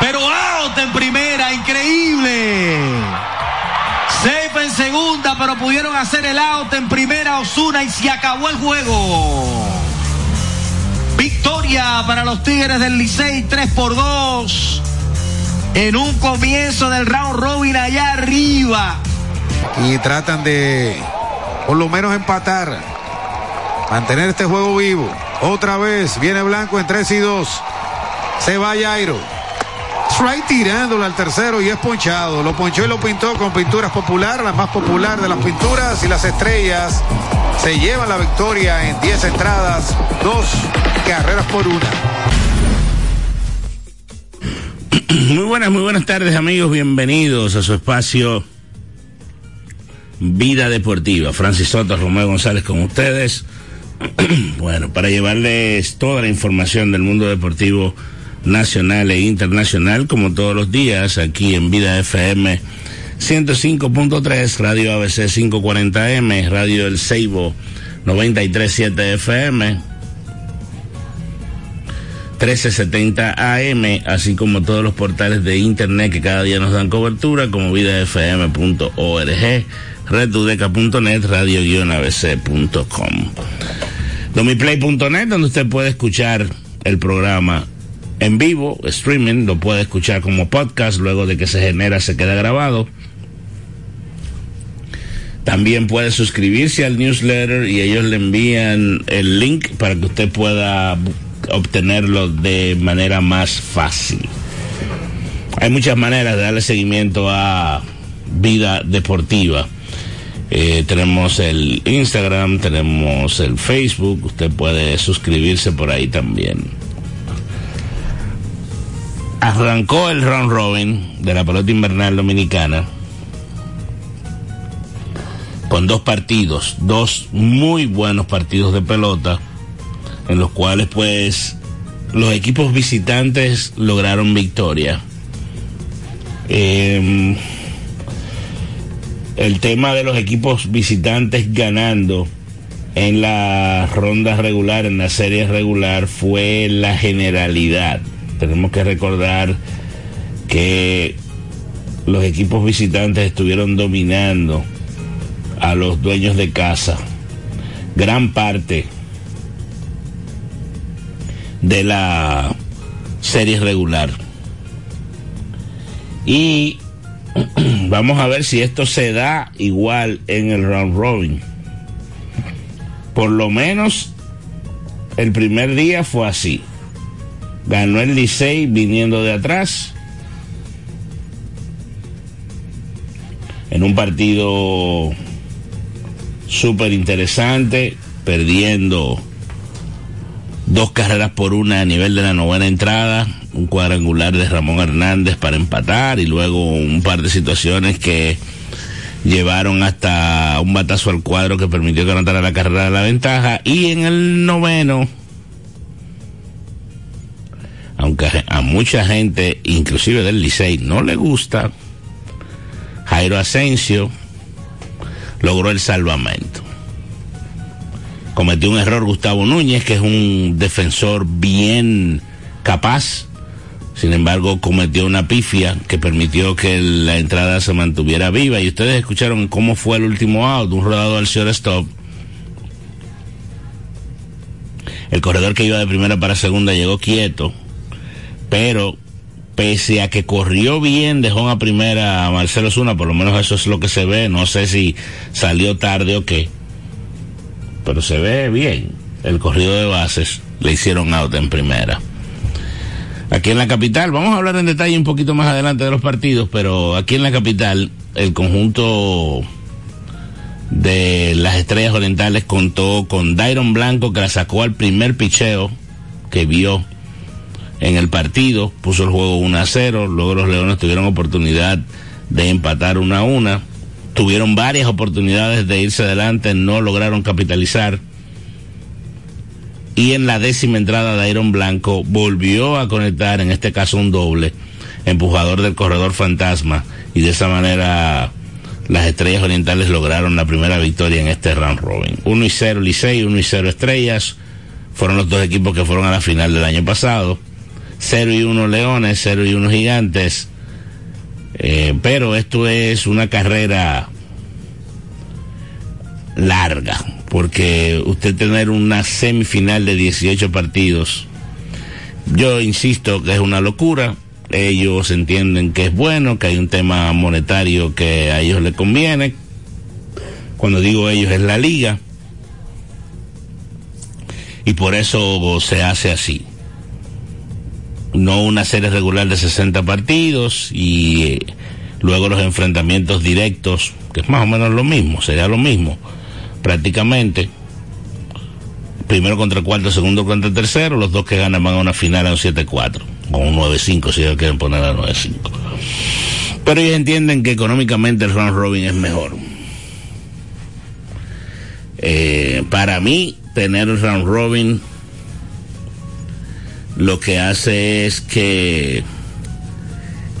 Pero out en primera, increíble. Safe en segunda, pero pudieron hacer el out en primera Osuna y se acabó el juego. Victoria para los Tigres del Licey, 3 por 2. En un comienzo del round robin allá arriba. Y tratan de por lo menos empatar. Mantener este juego vivo. Otra vez viene Blanco en 3 y 2. Se va Jairo. Strike tirándolo al tercero y es ponchado. Lo ponchó y lo pintó con pinturas populares, la más popular de las pinturas y las estrellas. Se llevan la victoria en 10 entradas, dos carreras por una. Muy buenas, muy buenas tardes amigos, bienvenidos a su espacio Vida Deportiva. Francis Soto, Romeo González con ustedes. bueno, para llevarles toda la información del mundo deportivo nacional e internacional, como todos los días, aquí en Vida FM 105.3, Radio ABC 540M, Radio El Ceibo 93.7 FM, 1370 AM, así como todos los portales de internet que cada día nos dan cobertura, como vidafm.org, redudeca.net, radio-abc.com. Domiplay.net, donde usted puede escuchar el programa en vivo, streaming, lo puede escuchar como podcast, luego de que se genera se queda grabado. También puede suscribirse al newsletter y ellos le envían el link para que usted pueda obtenerlo de manera más fácil. Hay muchas maneras de darle seguimiento a vida deportiva. Eh, tenemos el Instagram, tenemos el Facebook, usted puede suscribirse por ahí también. Arrancó el round robin de la pelota invernal dominicana con dos partidos, dos muy buenos partidos de pelota, en los cuales pues los equipos visitantes lograron victoria. Eh, el tema de los equipos visitantes ganando en la ronda regular, en la serie regular, fue la generalidad. Tenemos que recordar que los equipos visitantes estuvieron dominando a los dueños de casa gran parte de la serie regular. Y vamos a ver si esto se da igual en el round robin. Por lo menos el primer día fue así. Ganó el Licey viniendo de atrás. En un partido súper interesante, perdiendo dos carreras por una a nivel de la novena entrada, un cuadrangular de Ramón Hernández para empatar y luego un par de situaciones que llevaron hasta un batazo al cuadro que permitió que anotara la carrera de la ventaja y en el noveno aunque a mucha gente, inclusive del Licey, no le gusta, Jairo Asensio logró el salvamento. Cometió un error Gustavo Núñez, que es un defensor bien capaz. Sin embargo, cometió una pifia que permitió que la entrada se mantuviera viva. Y ustedes escucharon cómo fue el último out, un rodado al shortstop. El corredor que iba de primera para segunda llegó quieto, pero pese a que corrió bien, dejó a primera a Marcelo Zuna, por lo menos eso es lo que se ve, no sé si salió tarde o qué, pero se ve bien. El corrido de bases le hicieron out en primera. Aquí en la capital, vamos a hablar en detalle un poquito más adelante de los partidos, pero aquí en la capital el conjunto de las Estrellas Orientales contó con Dairon Blanco que la sacó al primer picheo que vio en el partido, puso el juego 1 a 0, luego los Leones tuvieron oportunidad de empatar 1 a 1, tuvieron varias oportunidades de irse adelante, no lograron capitalizar. Y en la décima entrada de Iron Blanco volvió a conectar, en este caso un doble, empujador del corredor fantasma, y de esa manera las estrellas orientales lograron la primera victoria en este round robin. 1 y 0 Licey, 1 y 0 estrellas, fueron los dos equipos que fueron a la final del año pasado 0 y 1 Leones, 0 y 1 Gigantes. Eh, pero esto es una carrera larga, porque usted tener una semifinal de 18 partidos, yo insisto que es una locura. Ellos entienden que es bueno, que hay un tema monetario que a ellos les conviene. Cuando digo ellos es la liga. Y por eso se hace así no una serie regular de 60 partidos y eh, luego los enfrentamientos directos, que es más o menos lo mismo, sería lo mismo, prácticamente. Primero contra el cuarto, segundo contra el tercero, los dos que ganan van a una final a un 7-4, o un 9-5 si ellos quieren poner a 9-5. Pero ellos entienden que económicamente el round robin es mejor. Eh, para mí, tener el round robin lo que hace es que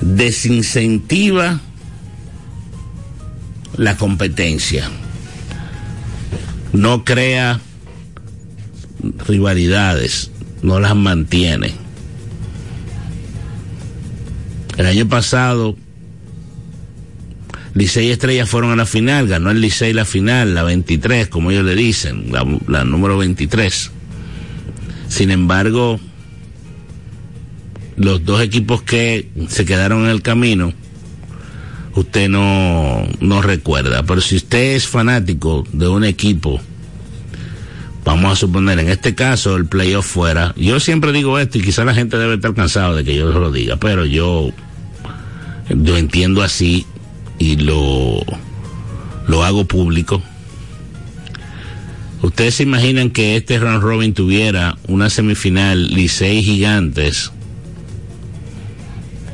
desincentiva la competencia, no crea rivalidades, no las mantiene. El año pasado, Licey y Estrella fueron a la final, ganó el Licey la final, la 23, como ellos le dicen, la, la número 23. Sin embargo, los dos equipos que se quedaron en el camino, usted no, no recuerda. Pero si usted es fanático de un equipo, vamos a suponer, en este caso el playoff fuera, yo siempre digo esto y quizá la gente debe estar cansado de que yo lo diga, pero yo lo entiendo así y lo, lo hago público. Ustedes se imaginan que este round robin tuviera una semifinal Licey Gigantes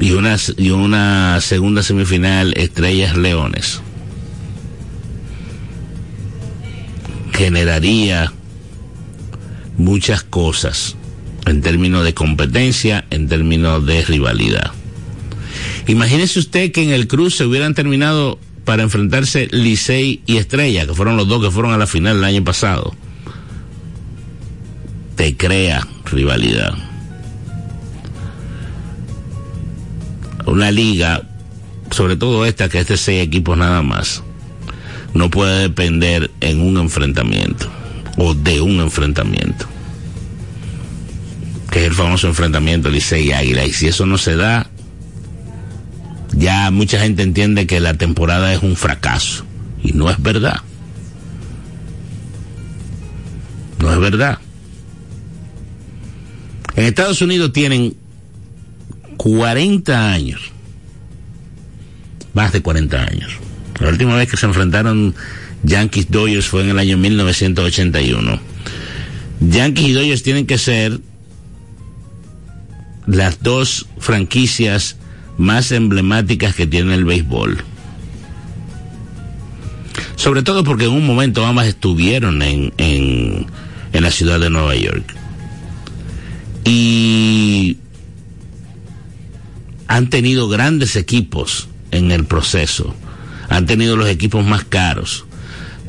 y una, y una segunda semifinal Estrellas Leones. Generaría muchas cosas en términos de competencia, en términos de rivalidad. Imagínese usted que en el cruce hubieran terminado para enfrentarse Licey y Estrella, que fueron los dos que fueron a la final el año pasado. Te crea rivalidad. Una liga, sobre todo esta, que es de seis equipos nada más, no puede depender en un enfrentamiento o de un enfrentamiento, que es el famoso enfrentamiento Licey y Águila. Y si eso no se da, ya mucha gente entiende que la temporada es un fracaso. Y no es verdad. No es verdad. En Estados Unidos tienen 40 años. Más de 40 años. La última vez que se enfrentaron Yankees Dodgers fue en el año 1981. Yankees y Dodgers tienen que ser las dos franquicias más emblemáticas que tiene el béisbol. Sobre todo porque en un momento ambas estuvieron en, en, en la ciudad de Nueva York. Y han tenido grandes equipos en el proceso, han tenido los equipos más caros,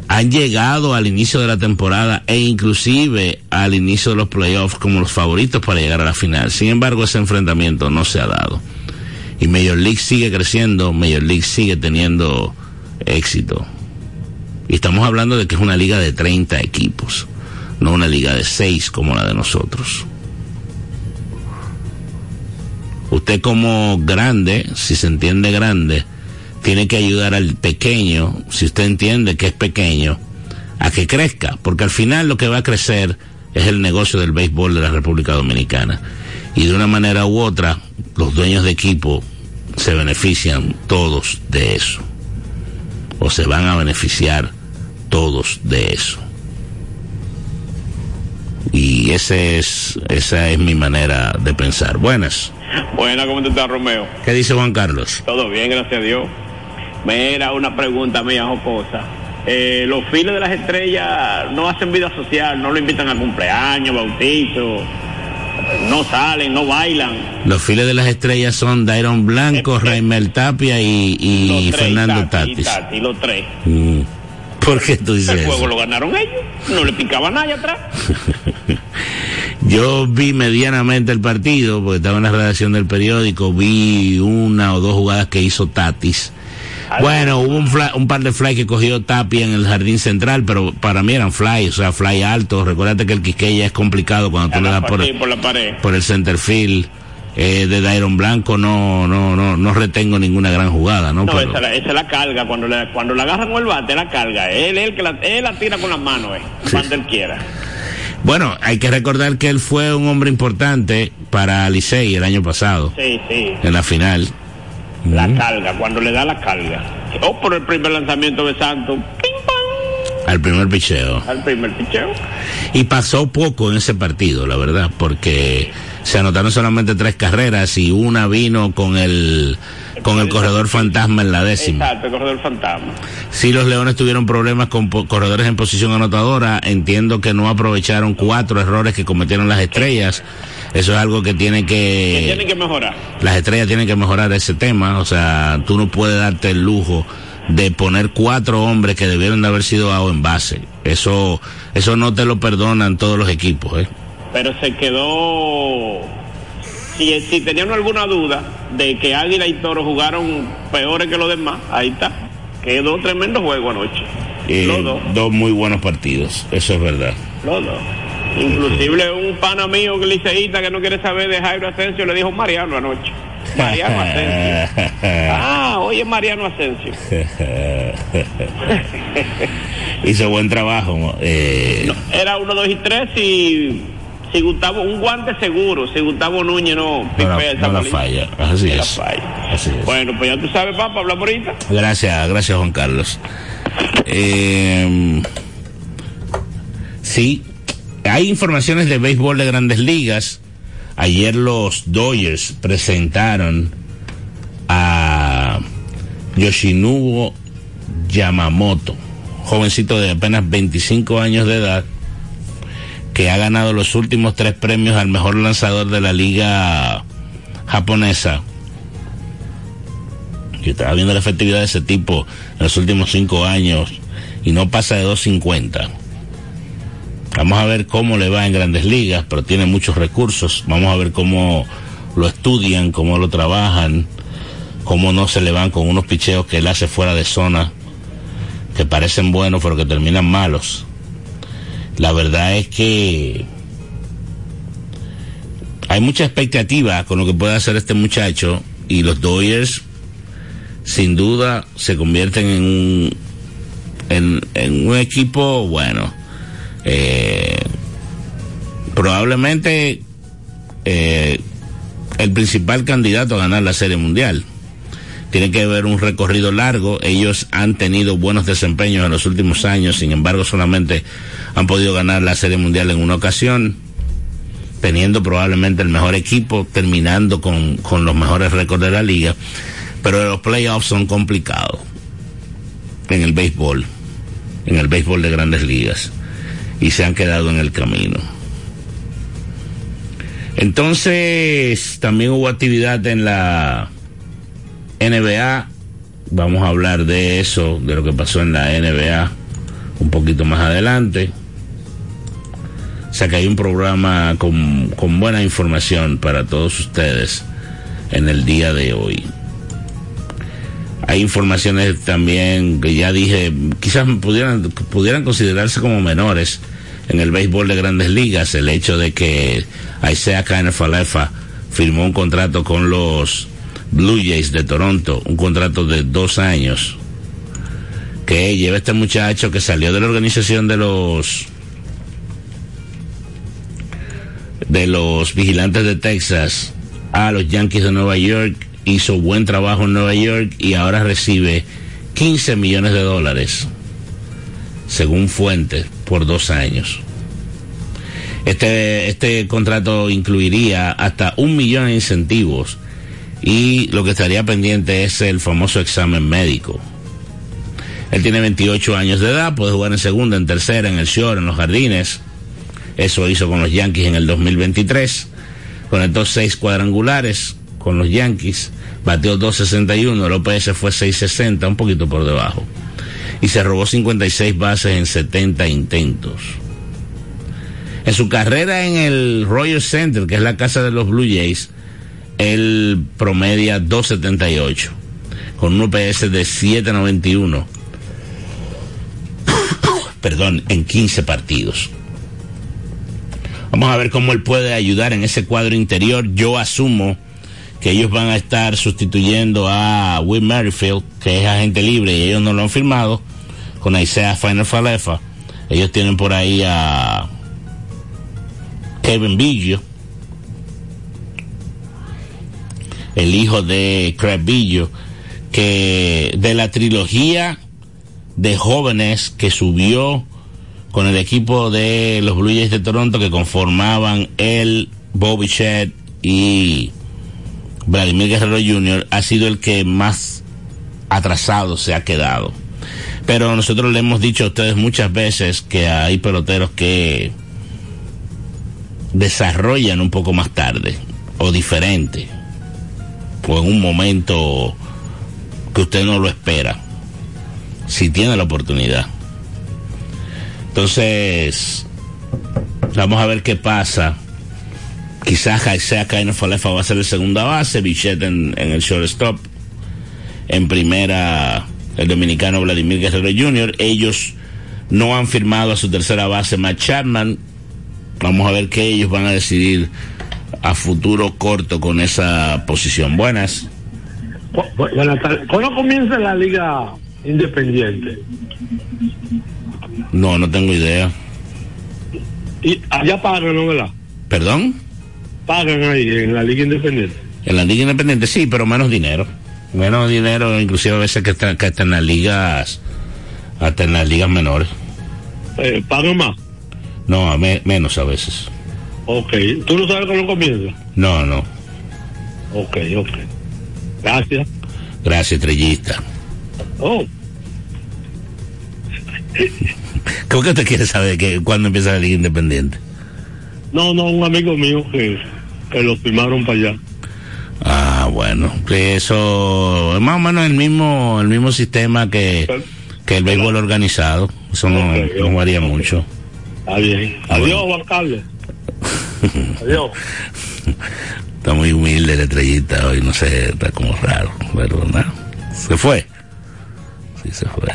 han llegado al inicio de la temporada e inclusive al inicio de los playoffs como los favoritos para llegar a la final. Sin embargo, ese enfrentamiento no se ha dado. Y Major League sigue creciendo, Major League sigue teniendo éxito. Y estamos hablando de que es una liga de 30 equipos, no una liga de 6 como la de nosotros. Usted como grande, si se entiende grande, tiene que ayudar al pequeño, si usted entiende que es pequeño, a que crezca, porque al final lo que va a crecer es el negocio del béisbol de la República Dominicana. Y de una manera u otra, los dueños de equipo se benefician todos de eso. O se van a beneficiar todos de eso. Y ese es, esa es mi manera de pensar. Buenas. Buenas, ¿cómo estás, Romeo? ¿Qué dice Juan Carlos? Todo bien, gracias a Dios. Me era una pregunta mía, jocosa. Eh, los files de las estrellas no hacen vida social, no lo invitan a cumpleaños, bautizo, no salen, no bailan. Los files de las estrellas son Dairon Blanco, Raimel Tapia y, y Los tres, Fernando Tati, y Tatis. Tati, los tres. Mm. ¿Por qué tú dices El juego eso? lo ganaron ellos, no le picaba nadie atrás. Yo vi medianamente el partido, porque estaba en la redacción del periódico, vi una o dos jugadas que hizo Tatis. Bueno, hubo un, fly- un par de fly que cogió Tapia en el jardín central, pero para mí eran fly, o sea, fly alto. Recuérdate que el Quisqueya es complicado cuando tú le das por, la pared. por el center field. Eh, de Dairon Blanco no, no, no, no retengo ninguna gran jugada, ¿no? No, Pero- esa, la- esa es la carga. Cuando le, cuando la agarran con el bate, la carga. Él el que la, él la tira con las manos, eh, cuando él quiera. Bueno, hay que recordar que él fue un hombre importante para Licey el año pasado, Sí, sí. en la final. La Ujú. carga, cuando le da la carga. O por el primer lanzamiento de Santos. Al primer picheo. Al primer picheo. Y pasó poco en ese partido, la verdad, porque se anotaron solamente tres carreras y una vino con el con el corredor fantasma en la décima. Exacto, el corredor fantasma. Si los Leones tuvieron problemas con corredores en posición anotadora, entiendo que no aprovecharon cuatro errores que cometieron las estrellas. Eso es algo que tiene Que que tienen que mejorar. las estrellas tienen que mejorar ese tema, o sea, tú no puedes darte el lujo de poner cuatro hombres que debieron de haber sido a en base. Eso eso no te lo perdonan todos los equipos, ¿eh? Pero se quedó. Si, si tenían alguna duda de que Águila y Toro jugaron peores que los demás, ahí está. Quedó tremendo juego anoche. Eh, los dos. dos muy buenos partidos, eso es verdad. Los dos. Inclusive un pana mío que liceísta que no quiere saber de Jairo Asensio le dijo Mariano anoche. Mariano Asensio. Ah, oye Mariano Asensio. Hizo buen trabajo. eh, Era uno, dos y tres y si Gustavo, un guante seguro, si Gustavo Núñez no pipea esa no falla, así es. falla. Así es. Bueno, pues ya tú sabes, papá, hablamos ahorita. Gracias, gracias Juan Carlos. Eh, sí, hay informaciones de béisbol de grandes ligas. Ayer los Dodgers presentaron a Yoshinobu Yamamoto, jovencito de apenas 25 años de edad, que ha ganado los últimos tres premios al mejor lanzador de la liga japonesa. Yo estaba viendo la efectividad de ese tipo en los últimos cinco años y no pasa de 250. Vamos a ver cómo le va en grandes ligas, pero tiene muchos recursos. Vamos a ver cómo lo estudian, cómo lo trabajan, cómo no se le van con unos picheos que él hace fuera de zona, que parecen buenos pero que terminan malos. La verdad es que hay mucha expectativa con lo que puede hacer este muchacho y los Dodgers sin duda se convierten en un, en, un equipo bueno. Eh, probablemente eh, el principal candidato a ganar la Serie Mundial. Tiene que haber un recorrido largo. Ellos han tenido buenos desempeños en los últimos años, sin embargo solamente han podido ganar la Serie Mundial en una ocasión, teniendo probablemente el mejor equipo, terminando con, con los mejores récords de la liga. Pero los playoffs son complicados en el béisbol, en el béisbol de grandes ligas, y se han quedado en el camino. Entonces, también hubo actividad en la NBA. Vamos a hablar de eso, de lo que pasó en la NBA un poquito más adelante. O sea que hay un programa con, con buena información para todos ustedes en el día de hoy. Hay informaciones también que ya dije, quizás pudieran, pudieran considerarse como menores en el béisbol de grandes ligas, el hecho de que Isaiah Kiner-Falefa firmó un contrato con los Blue Jays de Toronto, un contrato de dos años, que lleva este muchacho que salió de la organización de los de los vigilantes de Texas a los Yankees de Nueva York, hizo buen trabajo en Nueva York y ahora recibe 15 millones de dólares, según fuentes, por dos años. Este, este contrato incluiría hasta un millón de incentivos y lo que estaría pendiente es el famoso examen médico. Él tiene 28 años de edad, puede jugar en segunda, en tercera, en el short, en los jardines. Eso hizo con los Yankees en el 2023. Conectó seis cuadrangulares con los Yankees. Bateó 2.61, el OPS fue 6.60, un poquito por debajo. Y se robó 56 bases en 70 intentos. En su carrera en el Royal Center, que es la casa de los Blue Jays, él promedia 278 con un OPS de 791. Perdón, en 15 partidos. Vamos a ver cómo él puede ayudar en ese cuadro interior. Yo asumo que ellos van a estar sustituyendo a Will Merrifield, que es agente libre y ellos no lo han firmado, con Isaiah Final Falefa. Ellos tienen por ahí a Kevin Billo, el hijo de Craig Billo, que de la trilogía de jóvenes que subió con el equipo de los Blue Jays de Toronto que conformaban el Bobby Shed y Vladimir Guerrero Jr. ha sido el que más atrasado se ha quedado. Pero nosotros le hemos dicho a ustedes muchas veces que hay peloteros que desarrollan un poco más tarde o diferente o en un momento que usted no lo espera si tiene la oportunidad. Entonces vamos a ver qué pasa. Quizás Kaino Falefa va a ser el segunda base Bichet en, en el shortstop. En primera el dominicano Vladimir Guerrero Jr. ellos no han firmado a su tercera base Matt Chapman. Vamos a ver qué ellos van a decidir a futuro corto con esa posición. Buenas. Buenas tardes. ¿Cuándo comienza la liga independiente? No, no tengo idea. Y allá pagan, ¿no, verdad? ¿Perdón? Pagan ahí, en la liga independiente. En la liga independiente sí, pero menos dinero. Menos dinero, inclusive a veces que están que está en las ligas, hasta en las ligas menores. Eh, ¿Pagan más? No, a me, menos a veces. Ok. ¿Tú no sabes cómo comienza? No, no. Ok, ok. Gracias. Gracias, estrellista. Oh. ¿Cómo que usted quiere saber que cuándo empieza la Liga Independiente? No, no, un amigo mío que, que lo firmaron para allá. Ah, bueno, eso es más o menos el mismo el mismo sistema que, que el béisbol organizado. Eso no, Ok, no ok, varía mucho. Está bien. Ah, Adiós. Juan Carlos. Adiós. Está muy humilde la estrellita hoy, no sé, está como raro, pero nada. Se fue. Sí, se fue.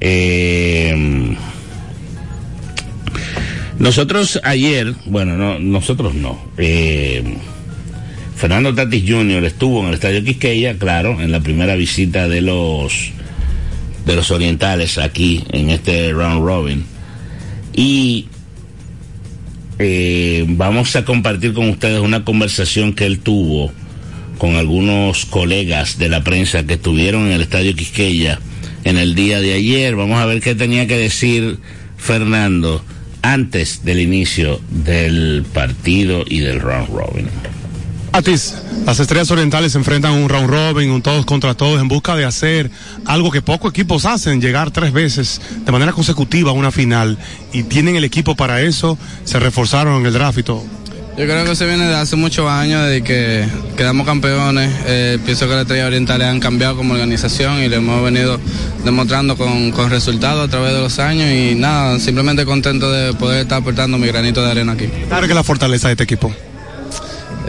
Eh, nosotros ayer, bueno, no, nosotros no. Eh, Fernando Tatis Jr. estuvo en el Estadio Quisqueya, claro, en la primera visita de los de los orientales aquí en este round robin. Y eh, vamos a compartir con ustedes una conversación que él tuvo con algunos colegas de la prensa que estuvieron en el Estadio Quisqueya en el día de ayer. Vamos a ver qué tenía que decir Fernando antes del inicio del partido y del round robin. Atis, las estrellas orientales se enfrentan a un round robin, un todos contra todos, en busca de hacer algo que pocos equipos hacen, llegar tres veces de manera consecutiva a una final. Y tienen el equipo para eso, se reforzaron en el draft y todo. Yo creo que se viene de hace muchos años, de que quedamos campeones. Eh, pienso que las estrellas orientales han cambiado como organización y lo hemos venido demostrando con, con resultados a través de los años. Y nada, simplemente contento de poder estar aportando mi granito de arena aquí. Claro que la fortaleza de este equipo.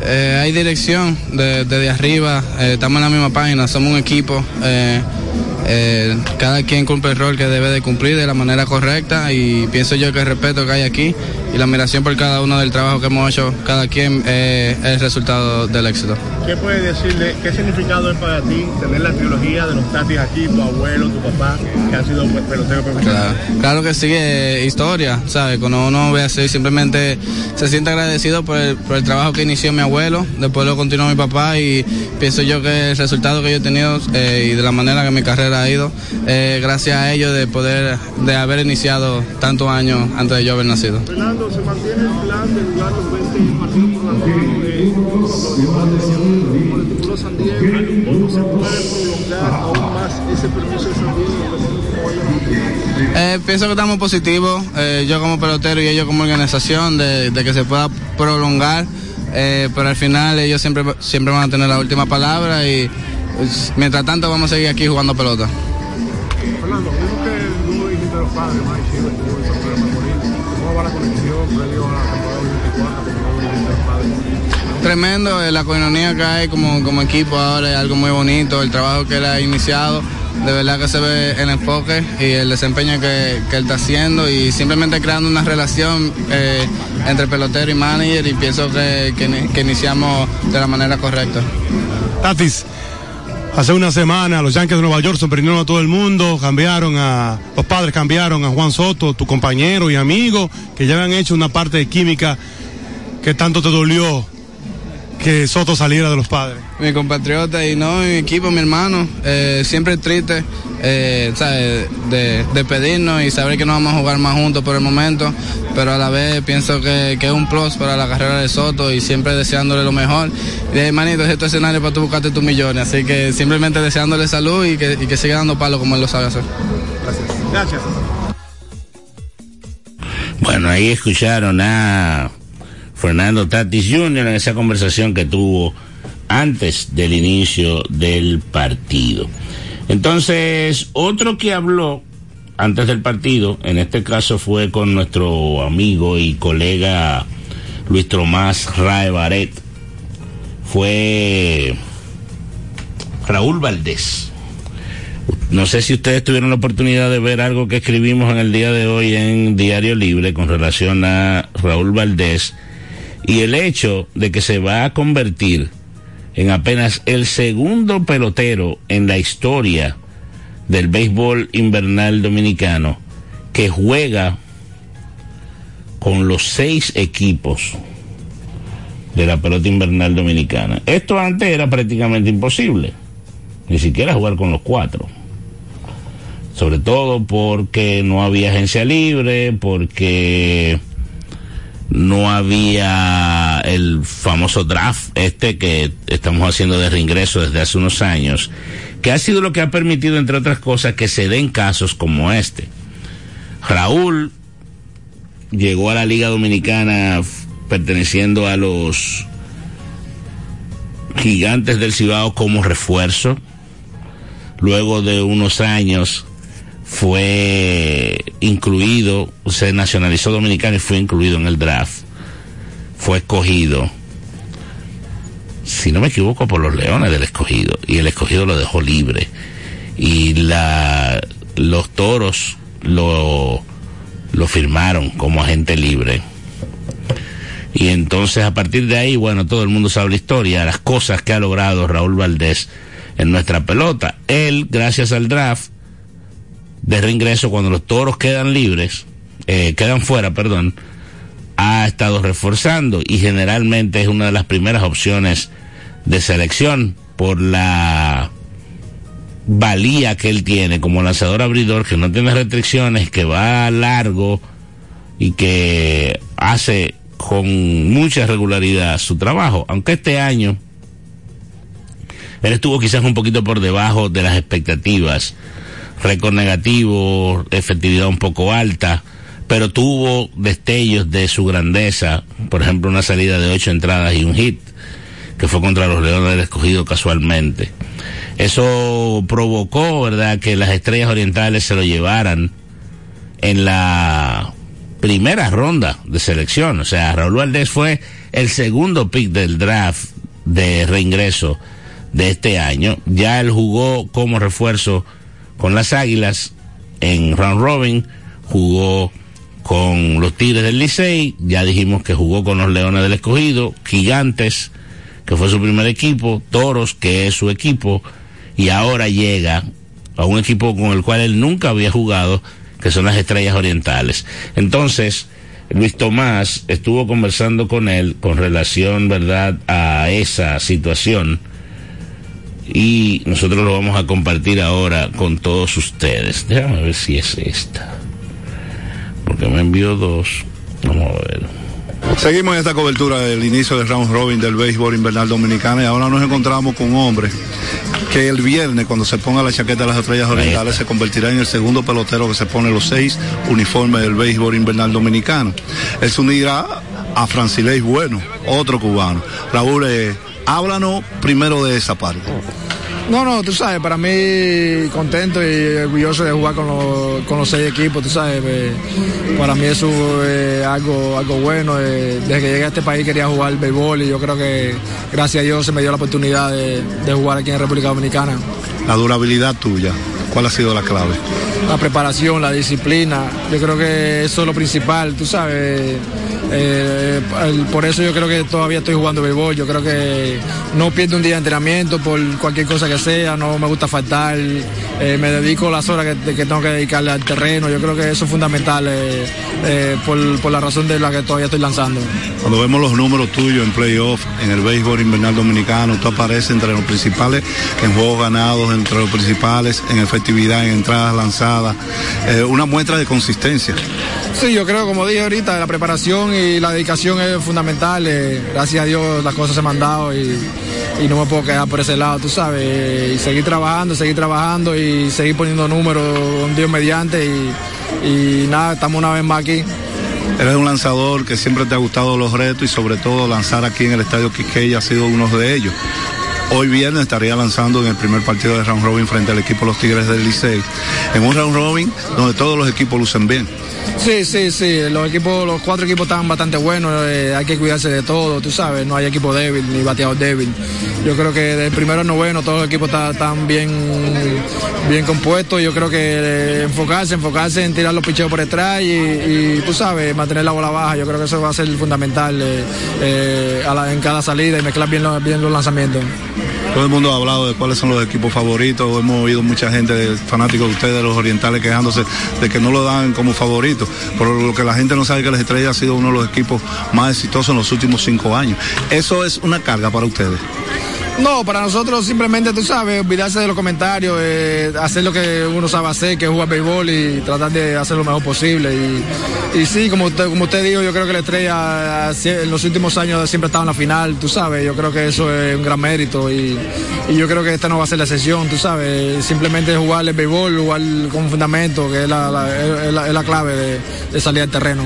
Eh, hay dirección de- desde arriba, eh, estamos en la misma página, somos un equipo. eh, cada quien cumple el rol que debe de cumplir de la manera correcta y pienso yo que el respeto que hay aquí y la admiración por cada uno del trabajo que hemos hecho cada quien eh, es el resultado del éxito. ¿Qué puedes decirle, qué significado es para ti tener la trilogía de los tatis aquí, tu abuelo, tu papá, que han sido pues, peloteros Claro, profesionales? claro que sí, eh, historia, ¿sabes? Cuando uno ve así, simplemente se siente agradecido por el, por el trabajo que inició mi abuelo, después lo continuó mi papá y pienso yo que el resultado que yo he tenido eh, y de la manera que mi carrera ha ido, eh, gracias a ellos de poder, de haber iniciado tantos años antes de yo haber nacido. ¿Se mantiene el plan de jugar los 20 partidos programados eh, con los rivales por el futuro San Diego? ¿O se puede prolongar aún más ese permiso de San Diego? la Eh, pienso que estamos positivos, eh, yo como pelotero y ellos como organización, de, de que se pueda prolongar, eh, pero al final ellos siempre, siempre van a tener la última palabra y pues, mientras tanto vamos a seguir aquí jugando pelota. Fernando, que el de los padres, ¿Cómo ¿Cómo va la conexión previo a la temporada 2024? ¿Cómo va a padre? Tremendo, eh, la coinonía que hay como, como equipo ahora es algo muy bonito, el trabajo que él ha iniciado, de verdad que se ve el enfoque y el desempeño que, que él está haciendo y simplemente creando una relación eh, entre pelotero y manager y pienso que, que, que iniciamos de la manera correcta. Tatis, hace una semana los Yankees de Nueva York sorprendieron a todo el mundo, cambiaron a, los padres cambiaron a Juan Soto, tu compañero y amigo, que ya habían hecho una parte de química que tanto te dolió que Soto saliera de los padres. Mi compatriota y no mi equipo, mi hermano, eh, siempre triste eh, ¿sabes? De, de, pedirnos y saber que no vamos a jugar más juntos por el momento, pero a la vez pienso que, que es un plus para la carrera de Soto y siempre deseándole lo mejor. Y de ahí, manito, es este escenario para tú buscarte tus millones, así que simplemente deseándole salud y que, y que siga dando palo como él lo sabe hacer. Gracias. Gracias. Bueno, ahí escucharon a Fernando Tatis Jr. en esa conversación que tuvo antes del inicio del partido. Entonces, otro que habló antes del partido, en este caso fue con nuestro amigo y colega Luis Tomás Rae Baret, fue Raúl Valdés. No sé si ustedes tuvieron la oportunidad de ver algo que escribimos en el día de hoy en Diario Libre con relación a Raúl Valdés y el hecho de que se va a convertir en apenas el segundo pelotero en la historia del béisbol invernal dominicano que juega con los seis equipos de la pelota invernal dominicana. Esto antes era prácticamente imposible, ni siquiera jugar con los cuatro. Sobre todo porque no había agencia libre, porque no había el famoso draft este que estamos haciendo de reingreso desde hace unos años, que ha sido lo que ha permitido, entre otras cosas, que se den casos como este. Raúl llegó a la Liga Dominicana perteneciendo a los gigantes del Cibao como refuerzo. Luego de unos años fue incluido, se nacionalizó dominicano y fue incluido en el draft. Fue escogido, si no me equivoco, por los Leones del escogido. Y el escogido lo dejó libre. Y la, los toros lo, lo firmaron como agente libre. Y entonces a partir de ahí, bueno, todo el mundo sabe la historia, las cosas que ha logrado Raúl Valdés en nuestra pelota. Él, gracias al draft, de reingreso cuando los toros quedan libres, eh, quedan fuera, perdón, ha estado reforzando y generalmente es una de las primeras opciones de selección por la valía que él tiene como lanzador abridor, que no tiene restricciones, que va largo y que hace con mucha regularidad su trabajo, aunque este año él estuvo quizás un poquito por debajo de las expectativas récord negativo, efectividad un poco alta, pero tuvo destellos de su grandeza, por ejemplo una salida de ocho entradas y un hit, que fue contra los Leones del Escogido casualmente. Eso provocó, ¿verdad?, que las estrellas orientales se lo llevaran en la primera ronda de selección. O sea, Raúl Valdés fue el segundo pick del draft de reingreso de este año. Ya él jugó como refuerzo con las Águilas en round robin, jugó con los Tigres del Licey, ya dijimos que jugó con los Leones del Escogido, Gigantes, que fue su primer equipo, Toros, que es su equipo, y ahora llega a un equipo con el cual él nunca había jugado, que son las Estrellas Orientales. Entonces, Luis Tomás estuvo conversando con él con relación, ¿verdad?, a esa situación y nosotros lo vamos a compartir ahora con todos ustedes. Déjame ver si es esta. Porque me envió dos. Vamos a ver. Seguimos en esta cobertura del inicio del round robin del béisbol invernal dominicano y ahora nos encontramos con un hombre que el viernes cuando se ponga la chaqueta de las estrellas orientales se convertirá en el segundo pelotero que se pone los seis uniformes del béisbol invernal dominicano. Él se unirá a Francileis Bueno, otro cubano. Raúl, eh, háblanos primero de esa parte. No, no, tú sabes, para mí contento y orgulloso de jugar con los, con los seis equipos, tú sabes, eh, para mí eso es algo, algo bueno. eh, desde que llegué a este país quería jugar béisbol y yo creo que gracias a Dios se me dio la oportunidad de, de jugar aquí en República Dominicana. La durabilidad tuya, ¿cuál ha sido la clave? La preparación, la disciplina, yo creo que eso es lo principal, tú sabes. Eh, el- por eso yo creo que todavía estoy jugando béisbol. Yo creo que no pierdo un día de entrenamiento por cualquier cosa que sea. No me gusta faltar. eh, me dedico las horas que, que tengo que dedicarle al terreno. Yo creo que eso es fundamental eh, por, por la razón de la que todavía estoy lanzando. Cuando vemos los números tuyos en playoff, en el béisbol invernal dominicano, tú apareces entre los principales en juegos ganados, entre los principales en efectividad, en entradas lanzadas, una muestra de consistencia. Sí, yo creo, como dije ahorita, la preparación y la dedicación es fundamental. eh, gracias a Dios las cosas se han dado y, y no me puedo quedar por ese lado, tú sabes. y seguir trabajando, seguir trabajando y seguir poniendo números un Dios mediante. Y, y nada, estamos una vez más aquí. Eres un lanzador que siempre te ha gustado los retos y sobre todo lanzar aquí en el Estadio Quisqueya ha sido uno de ellos. Hoy viernes estaría lanzando en el primer partido de round robin frente al equipo Los Tigres del Licey. En un round robin donde todos los equipos lucen bien. Sí, sí, sí. Los equipos, los cuatro equipos están bastante buenos. eh, hay que cuidarse de todo, tú sabes. No hay equipo débil ni bateador débil. Yo creo que del primero al noveno todos los equipos están, bien, bien compuestos. Yo creo que eh, enfocarse, enfocarse en tirar los picheos por detrás y, tú sabes, mantener la bola baja. Yo creo que eso va a ser fundamental eh, en cada salida y mezclar bien los lanzamientos. Todo el mundo ha hablado de cuáles son los equipos favoritos. Hemos oído mucha gente, fanáticos de ustedes, de los orientales, quejándose de que no lo dan como favorito. Pero lo que la gente no sabe es que las estrellas ha sido uno de los equipos más exitosos en los últimos cinco años. Eso es una carga para ustedes. No, para nosotros simplemente, tú sabes, olvidarse de los comentarios, eh, hacer lo que uno sabe hacer, que es jugar béisbol y tratar de hacer lo mejor posible. Y, y sí, como usted, como usted dijo, yo creo que la estrella eh, en los últimos años siempre ha estado en la final, tú sabes, yo creo que eso es un gran mérito y, y yo creo que esta no va a ser la excepción, tú sabes, simplemente jugar el béisbol, jugar con fundamento, que es la, la- es la- es la clave de, de salir al terreno.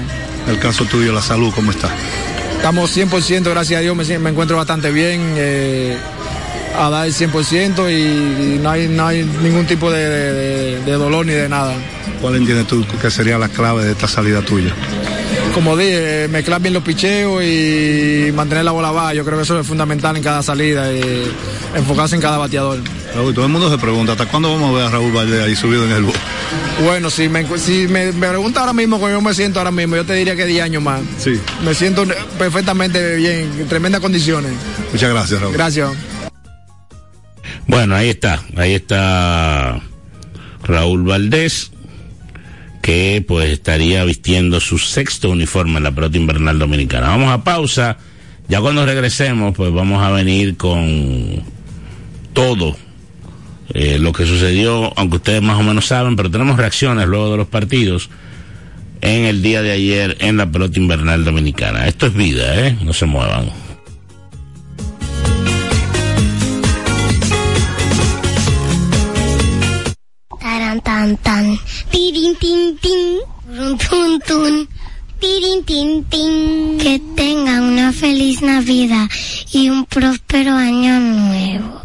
El caso tuyo, la salud, ¿cómo está? Estamos 100%, gracias a Dios, me encuentro bastante bien, eh, a dar el 100% y, y no, hay, no hay ningún tipo de, de- dolor ni de nada. ¿Cuál entiendes tú que sería la clave de esta salida tuya? Como dije, mezclar bien los picheos y mantener la bola baja, yo creo que eso es fundamental en cada salida, y enfocarse en cada bateador. Raúl, todo el mundo se pregunta, ¿hasta cuándo vamos a ver a Raúl Valdés ahí subido en el bus? Bueno, si me, si me, me pregunta ahora mismo cómo yo me siento ahora mismo, yo te diría que 10 años más. Sí. Me siento perfectamente bien, en tremendas condiciones. Muchas gracias, Raúl. Gracias. Bueno, ahí está, ahí está Raúl Valdés, que pues estaría vistiendo su sexto uniforme en la pelota invernal dominicana. Vamos a pausa, ya cuando regresemos pues vamos a venir con todo eh, lo que sucedió, aunque ustedes más o menos saben, pero tenemos reacciones luego de los partidos en el día de ayer en la pelota invernal dominicana. Esto es vida, ¿eh? No se muevan. Taran tan tan. Tirin tin tin. Run tun tun. Tirin tin tin. Que tengan una feliz Navidad y un próspero año nuevo.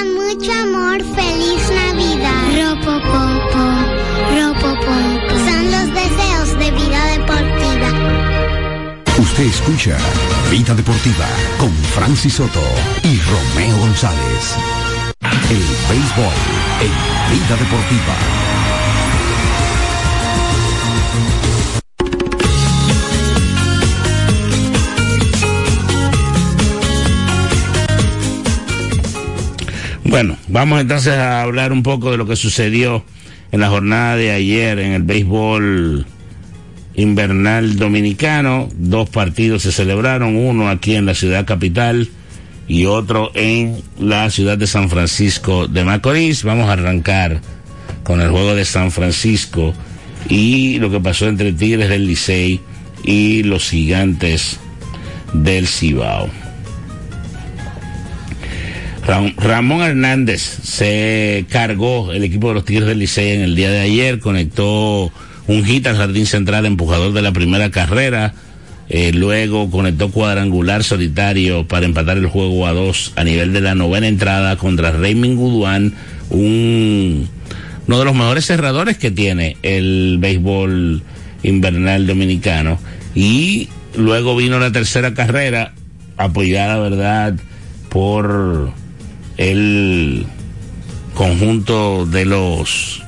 mucho amor, feliz Navidad. Ropopopo, ropopopo. Son los deseos de vida deportiva. Usted escucha Vida Deportiva con Francis Soto y Romeo González. El béisbol en Vida Deportiva. Bueno, vamos entonces a hablar un poco de lo que sucedió en la jornada de ayer en el béisbol invernal dominicano. Dos partidos se celebraron, uno aquí en la ciudad capital y otro en la ciudad de San Francisco de Macorís. Vamos a arrancar con el juego de San Francisco y lo que pasó entre Tigres del Licey y los gigantes del Cibao. Ramón Hernández se cargó el equipo de los Tigres del Licey en el día de ayer, conectó un hit al jardín central empujador de la primera carrera, eh, luego conectó cuadrangular solitario para empatar el juego a dos a nivel de la novena entrada contra Raymond Guduán, un, uno de los mejores cerradores que tiene el béisbol invernal dominicano. Y luego vino la tercera carrera, apoyada, ¿verdad?, por el conjunto de los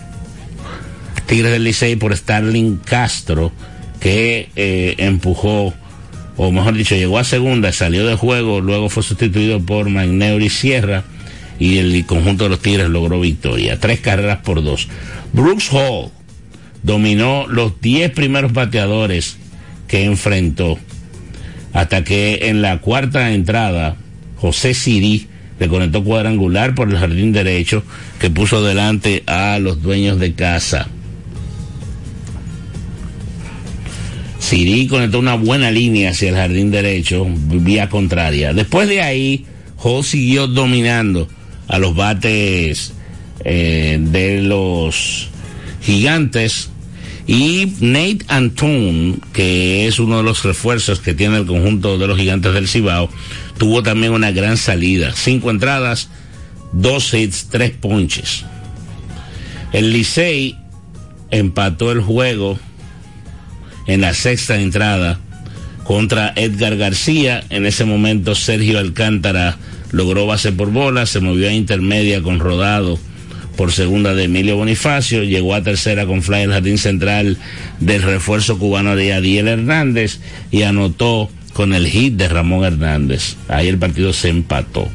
Tigres del Licey por Starling Castro, que eh, empujó, o mejor dicho, llegó a segunda, salió de juego, luego fue sustituido por Magneuri Sierra y el conjunto de los Tigres logró victoria. Tres carreras por dos. Brooks Hall dominó los diez primeros bateadores que enfrentó, hasta que en la cuarta entrada, José Siri le conectó cuadrangular por el jardín derecho que puso delante a los dueños de casa. Siri conectó una buena línea hacia el jardín derecho, vía contraria. Después de ahí, Hall siguió dominando a los bates eh, de los gigantes y Nate Antone, que es uno de los refuerzos que tiene el conjunto de los gigantes del Cibao, tuvo también una gran salida. Cinco entradas, dos hits, tres ponches. El Licey empató el juego en la sexta entrada contra Edgar García. En ese momento Sergio Alcántara logró base por bola, se movió a intermedia con rodado por segunda de Emilio Bonifacio, llegó a tercera con fly el jardín central del refuerzo cubano de Adiel Hernández y anotó con el hit de Ramón Hernández. Ahí el partido se empató.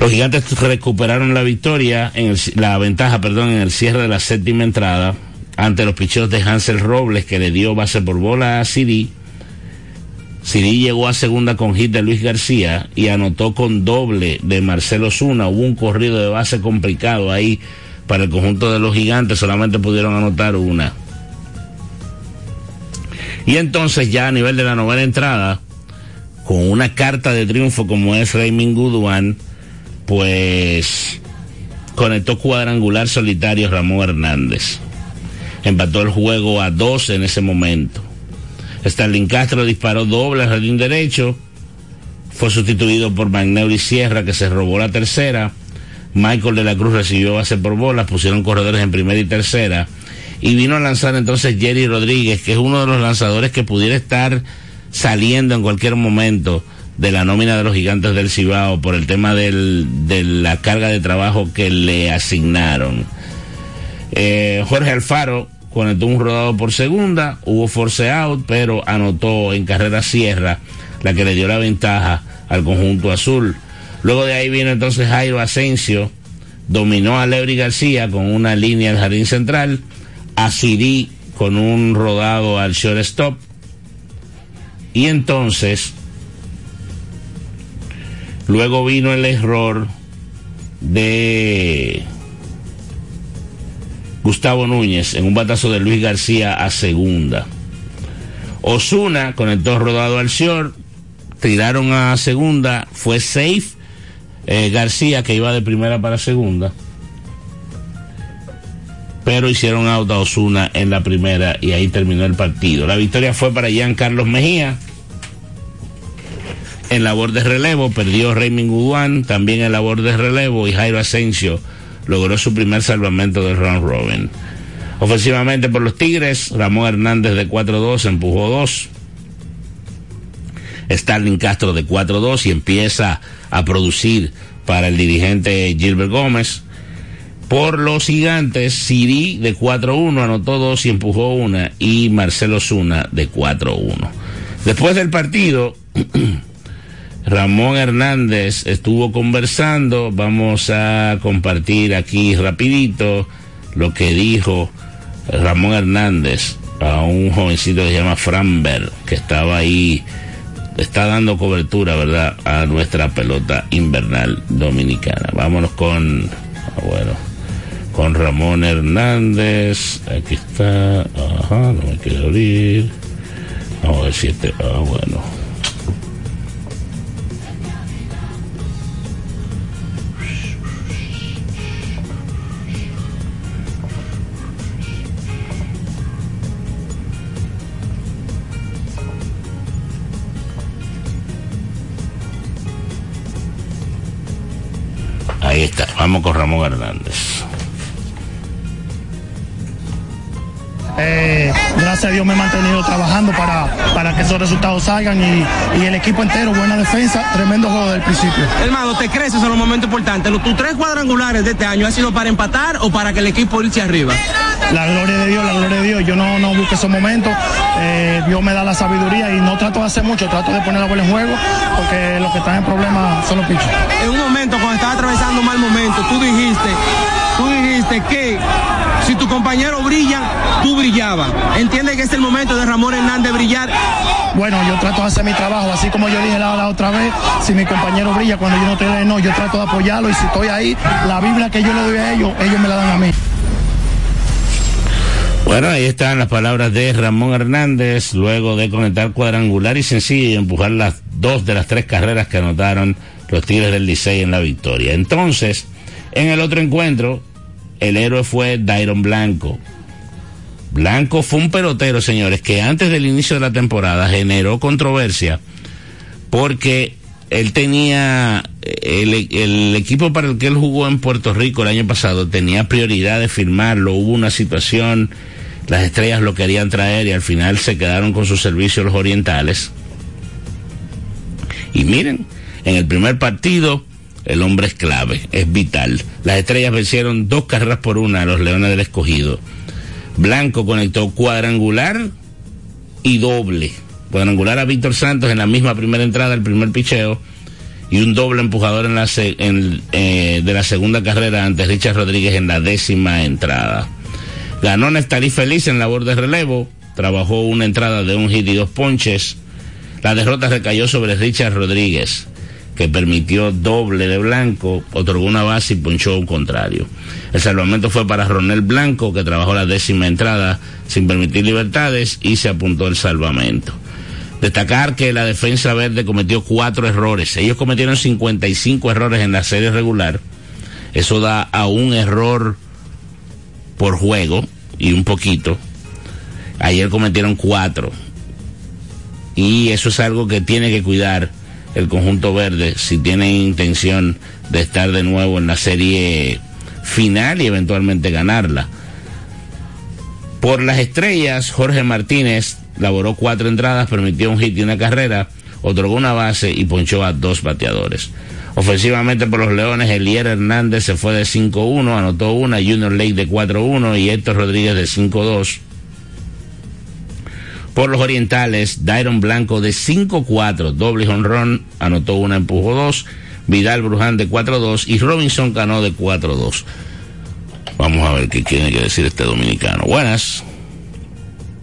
Los gigantes recuperaron la victoria, en la ventaja, perdón, en el cierre de la séptima entrada ante los picheos de Hansel Robles que le dio base por bola a Siri. Siri llegó a segunda con hit de Luis García y anotó con doble de Marcelo Zuna. Hubo un corrido de base complicado ahí para el conjunto de los gigantes, solamente pudieron anotar una. Y entonces ya a nivel de la novena entrada, con una carta de triunfo como es Raymond Goodwan, pues conectó cuadrangular solitario Ramón Hernández. Empató el juego a dos en ese momento. Starling Castro disparó doble al jardín derecho. Fue sustituido por Magneuri Sierra, que se robó la tercera. Michael de la Cruz recibió base por bolas, pusieron corredores en primera y tercera. Y vino a lanzar entonces Jerry Rodríguez, que es uno de los lanzadores que pudiera estar saliendo en cualquier momento de la nómina de los gigantes del Cibao por el tema de la carga de trabajo que le asignaron. Eh, Jorge Alfaro conectó un rodado por segunda, hubo force out, pero anotó en carrera sierra, la que le dio la ventaja al conjunto azul. Luego de ahí vino entonces Jairo Asensio, dominó a Leury García con una línea al jardín central, a Siri con un rodado al shortstop, y entonces luego vino el error de Gustavo Núñez en un batazo de Luis García a segunda. Osuna conectó rodado al short, tiraron a segunda, fue safe. Eh, García que iba de primera para segunda. Pero hicieron out a Osuna en la primera y ahí terminó el partido. La victoria fue para Jean Carlos Mejía. En labor de relevo perdió Raymond Guduán, también en labor de relevo y Jairo Asensio logró su primer salvamento del round robin. Ofensivamente por los Tigres, Ramón Hernández de 4-2 empujó 2. Starling Castro de 4-2 y empieza a producir para el dirigente Gilbert Gómez. Por los gigantes, Siri de 4-1 anotó dos y empujó una y Marcelo Zuna de 4-1. Después del partido, Ramón Hernández estuvo conversando. Vamos a compartir aquí rapidito lo que dijo Ramón Hernández a un jovencito que se llama Framberg, que estaba ahí, está dando cobertura, ¿verdad?, a nuestra pelota invernal dominicana. Vámonos con, ah, bueno, con Ramón Hernández. Aquí está, ajá, no me quiero abrir. Vamos a ver si este, ah, bueno. Ahí está, vamos con Ramón Hernández. Eh, gracias a Dios me he mantenido trabajando para, para que esos resultados salgan y, y el equipo entero, buena defensa, tremendo juego del principio. Hermano, te creces en los momentos importantes. Los- ¿Tus tres cuadrangulares de este año ha sido para empatar o para que el equipo irse arriba? La gloria de Dios, la gloria de Dios. Yo no, no busco esos momentos. Eh, Dios me da la sabiduría y no trato de hacer mucho, trato de poner la bola en juego porque los que están en problemas son los pichos. En un momento, cuando estaba atravesando un mal momento, tú dijiste, tú dijiste que si tu compañero brilla, tú brillabas. ¿Entiendes que es el momento de Ramón Hernández brillar? Bueno, yo trato de hacer mi trabajo, así como yo dije la, la otra vez, si mi compañero brilla cuando yo no estoy no, yo trato de apoyarlo y si estoy ahí, la Biblia que yo le doy a ellos, ellos me la dan a mí. Bueno, ahí están las palabras de Ramón Hernández, luego de conectar cuadrangular y sencillo y empujar las dos de las tres carreras que anotaron los Tigres del Licey en la victoria. Entonces, en el otro encuentro, el héroe fue Dairon Blanco. Blanco fue un pelotero, señores, que antes del inicio de la temporada generó controversia porque él tenía el, el equipo para el que él jugó en Puerto Rico el año pasado tenía prioridad de firmarlo, hubo una situación, las estrellas lo querían traer y al final se quedaron con sus servicios los orientales. Y miren, en el primer partido el hombre es clave, es vital. Las estrellas vencieron dos carreras por una a los Leones del Escogido. Blanco conectó cuadrangular y doble. Cuadrangular a Víctor Santos en la misma primera entrada, el primer picheo, y un doble empujador en la eh, de la segunda carrera ante Richard Rodríguez en la décima entrada. Ganó Neftalí Feliz en labor de relevo, trabajó una entrada de un hit y dos ponches. La derrota recayó sobre Richard Rodríguez, que permitió doble de blanco, otorgó una base y ponchó un contrario. El salvamento fue para Ronel Blanco, que trabajó la décima entrada sin permitir libertades y se apuntó el salvamento. Destacar que la defensa verde cometió cuatro errores. Ellos cometieron 55 errores en la serie regular. Eso da a un error por juego y un poquito. Ayer cometieron cuatro. Y eso es algo que tiene que cuidar el conjunto verde si tiene intención de estar de nuevo en la serie final y eventualmente ganarla. Por las estrellas, Jorge Martínez laboró cuatro entradas, permitió un hit y una carrera, otorgó una base y ponchó a dos bateadores. Ofensivamente por los Leones, Elier Hernández se fue de 5-1, anotó una, Junior Lake de 4-1 y Héctor Rodríguez de 5-2. Por los Orientales, Dairon Blanco de 5-4, doble honrón, anotó una, empujó dos, Vidal Bruján de 4-2 y Robinson Cano de 4-2. Vamos a ver qué tiene que decir este dominicano. Buenas.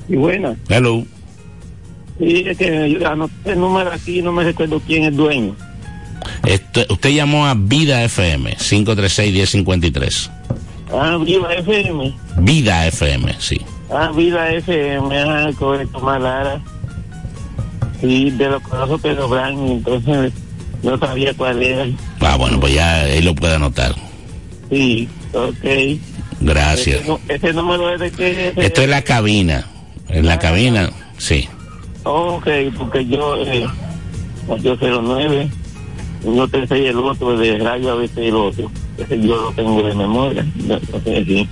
Y buena. Hello. Sí, es que yo anoté el número aquí y no me recuerdo quién es dueño. Este, usted llamó a Vida FM, 536-1053. Ah, Viva FM. Vida FM, sí. Ah, Vida FM. Ah, correcto, Malara. Sí, de los conozco Pedro Blanco, entonces no sabía cuál era. Ah, bueno, pues ya él lo puede anotar. Sí, ok. Gracias. Ese, número es de qué? Esto es la cabina. En la cabina, sí. Ok, porque yo, eh, 809, uno te y el otro de radio a veces el otro. Ese yo lo tengo de memoria. No, sé.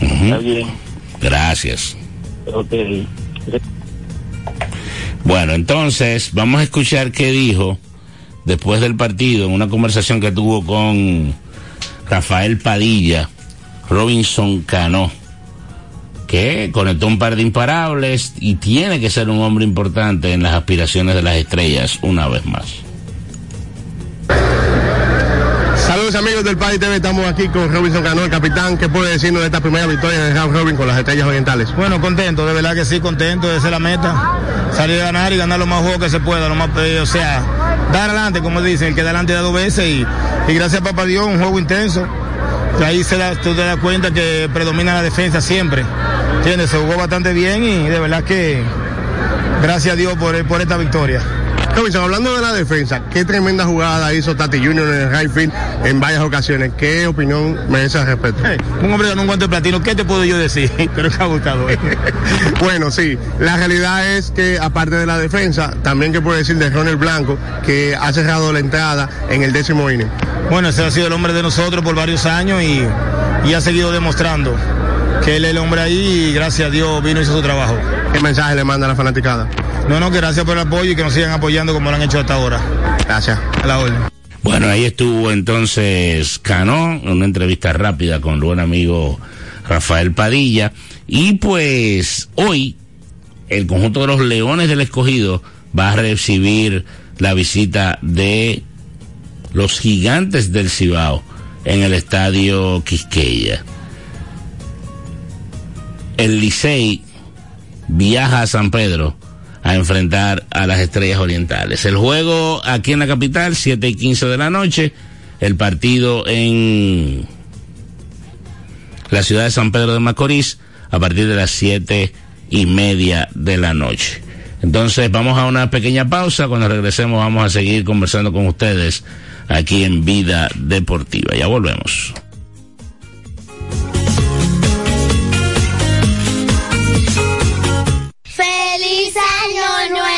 Está bien. Gracias. Bueno, entonces vamos a escuchar qué dijo después del partido, en una conversación que tuvo con Rafael Padilla, Robinson Cano, que conectó un par de imparables y tiene que ser un hombre importante en las aspiraciones de las estrellas una vez más. Amigos del Paddy TV, estamos aquí con Robinson Cano, el capitán. ¿Qué puede decirnos de esta primera victoria de Round Robin con las estrellas orientales? Bueno, contento, de verdad que sí, contento, esa es la meta. Salir a ganar y ganar lo más juegos que se pueda, lo más, eh, o sea, dar adelante, como dicen, el que da adelante da dos veces y, gracias papá Dios, un juego intenso. Y ahí se da, tú te das cuenta que predomina la defensa siempre. ¿Entiendes? Se jugó bastante bien y de verdad que gracias a Dios por, por esta victoria. Robinson, hablando de la defensa, qué tremenda jugada hizo Tati Junior en el right field en varias ocasiones. ¿Qué opinión merece al respecto? Hey, un hombre con un guante de platino, ¿qué te puedo yo decir? Pero que ha gustado. bueno, sí, la realidad es que aparte de la defensa, también que puede decir de Ronald Blanco, que ha cerrado la entrada en el décimo inning. Bueno, ese ha sido el hombre de nosotros por varios años y, y ha seguido demostrando que él es el hombre ahí y gracias a Dios vino y hizo su trabajo. ¿Qué mensaje le manda a la fanaticada? No, no, que gracias por el apoyo y que nos sigan apoyando como lo han hecho hasta ahora. Gracias. A la orden. Bueno, ahí estuvo entonces Cano, en una entrevista rápida con el buen amigo Rafael Padilla. Y pues hoy el conjunto de los Leones del Escogido va a recibir la visita de los gigantes del Cibao en el estadio Quisqueya. El Licey viaja a San Pedro a enfrentar a las estrellas orientales. El juego aquí en la capital, 7 y 15 de la noche. El partido en la ciudad de San Pedro de Macorís a partir de las 7 y media de la noche. Entonces vamos a una pequeña pausa. Cuando regresemos vamos a seguir conversando con ustedes aquí en Vida Deportiva. Ya volvemos. ¡Feliz Año Nuevo!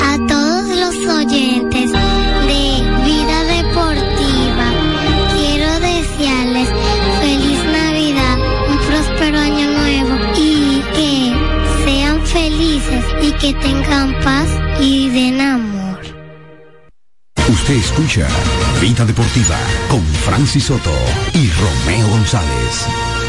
A todos los oyentes de Vida Deportiva, quiero desearles feliz Navidad, un próspero año nuevo y que sean felices y que tengan paz y den amor. Usted escucha Vida Deportiva con Francis Soto y Romeo González.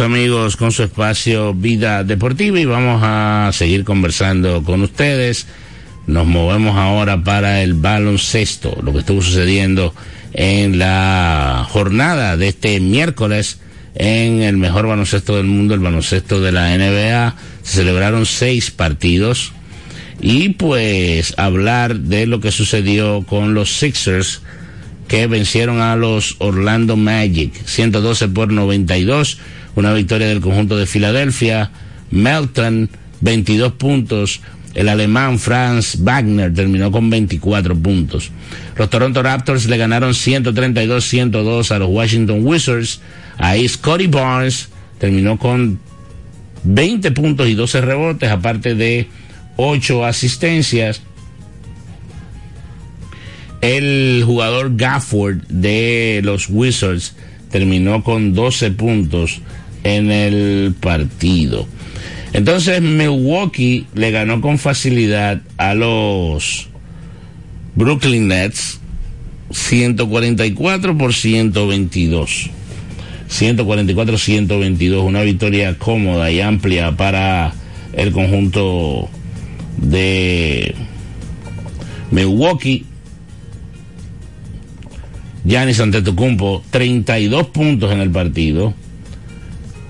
Amigos con su espacio Vida Deportiva y vamos a seguir conversando con ustedes. Nos movemos ahora para el baloncesto, lo que estuvo sucediendo en la jornada de este miércoles en el mejor baloncesto del mundo, el baloncesto de la NBA. Se celebraron seis partidos y pues hablar de lo que sucedió con los Sixers que vencieron a los Orlando Magic 112 por 92, una victoria del conjunto de Filadelfia, Melton 22 puntos, El alemán Franz Wagner terminó con 24 puntos. Los Toronto Raptors le ganaron 132-102 a los Washington Wizards. Ahí Scotty Barnes terminó con 20 puntos y 12 rebotes, aparte de 8 asistencias. El jugador Gafford de los Wizards terminó con 12 puntos en el partido. Entonces Milwaukee le ganó con facilidad a los Brooklyn Nets 144 por 122. 144-122, una victoria cómoda y amplia para el conjunto de Milwaukee. Giannis Antetokounmpo, 32 puntos en el partido,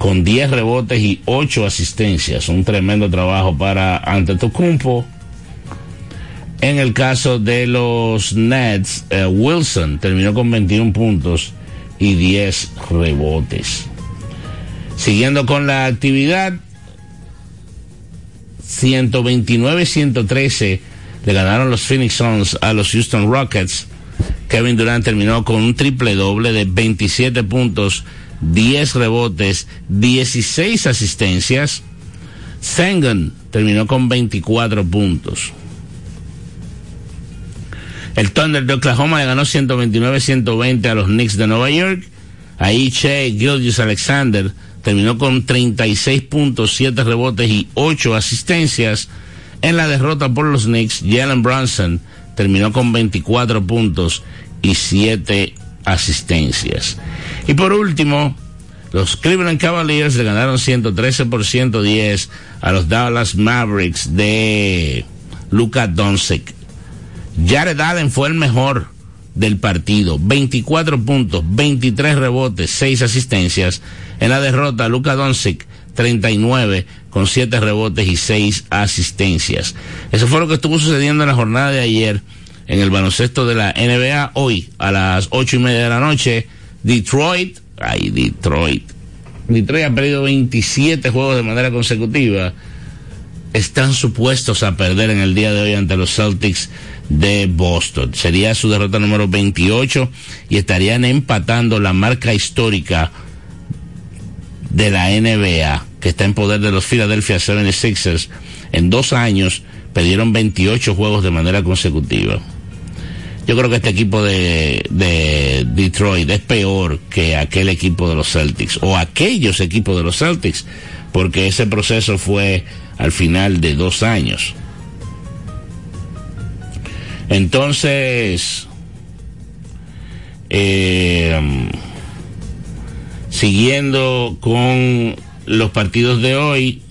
con 10 rebotes y 8 asistencias. Un tremendo trabajo para Antetokounmpo. En el caso de los Nets, eh, Wilson terminó con 21 puntos y 10 rebotes. Siguiendo con la actividad, 129-113 le ganaron los Phoenix Suns a los Houston Rockets. Kevin Durant terminó con un triple doble de 27 puntos, 10 rebotes, 16 asistencias. Sengun terminó con 24 puntos. El Thunder de Oklahoma le ganó 129-120 a los Knicks de Nueva York. Ahí Che Gilgis Alexander terminó con 36 puntos, 7 rebotes y 8 asistencias. En la derrota por los Knicks, Jalen Brunson terminó con 24 puntos y 7 asistencias. Y por último, los Cleveland Cavaliers le ganaron 113 por 110 a los Dallas Mavericks de Luka Doncic. Jared Allen fue el mejor del partido. 24 puntos, 23 rebotes, 6 asistencias. En la derrota, Luka Doncic, 39 con 7 rebotes y 6 asistencias. Eso fue lo que estuvo sucediendo en la jornada de ayer en el baloncesto de la NBA. Hoy, a las 8 y media de la noche, Detroit, ay, Detroit. Detroit ha perdido 27 juegos de manera consecutiva. Están supuestos a perder en el día de hoy ante los Celtics de Boston. Sería su derrota número 28 y estarían empatando la marca histórica de la NBA que está en poder de los Philadelphia 76ers. En dos años perdieron 28 juegos de manera consecutiva. Yo creo que este equipo de, de Detroit es peor que aquel equipo de los Celtics o aquellos equipos de los Celtics porque ese proceso fue al final de dos años. Entonces, eh, siguiendo con los partidos de hoy,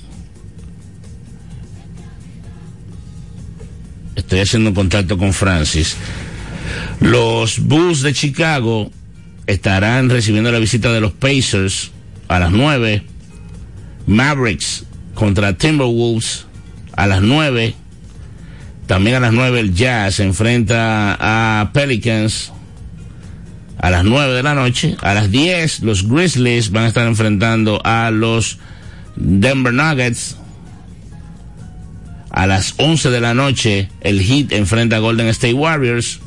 estoy haciendo contacto con Francis. Los Bulls de Chicago estarán recibiendo la visita de los Pacers a las 9. Mavericks contra Timberwolves a las 9. También a las 9 el Jazz se enfrenta a Pelicans a las 9 de la noche. A las 10 los Grizzlies van a estar enfrentando a los Denver Nuggets. A las 11 de la noche el Heat enfrenta a Golden State Warriors.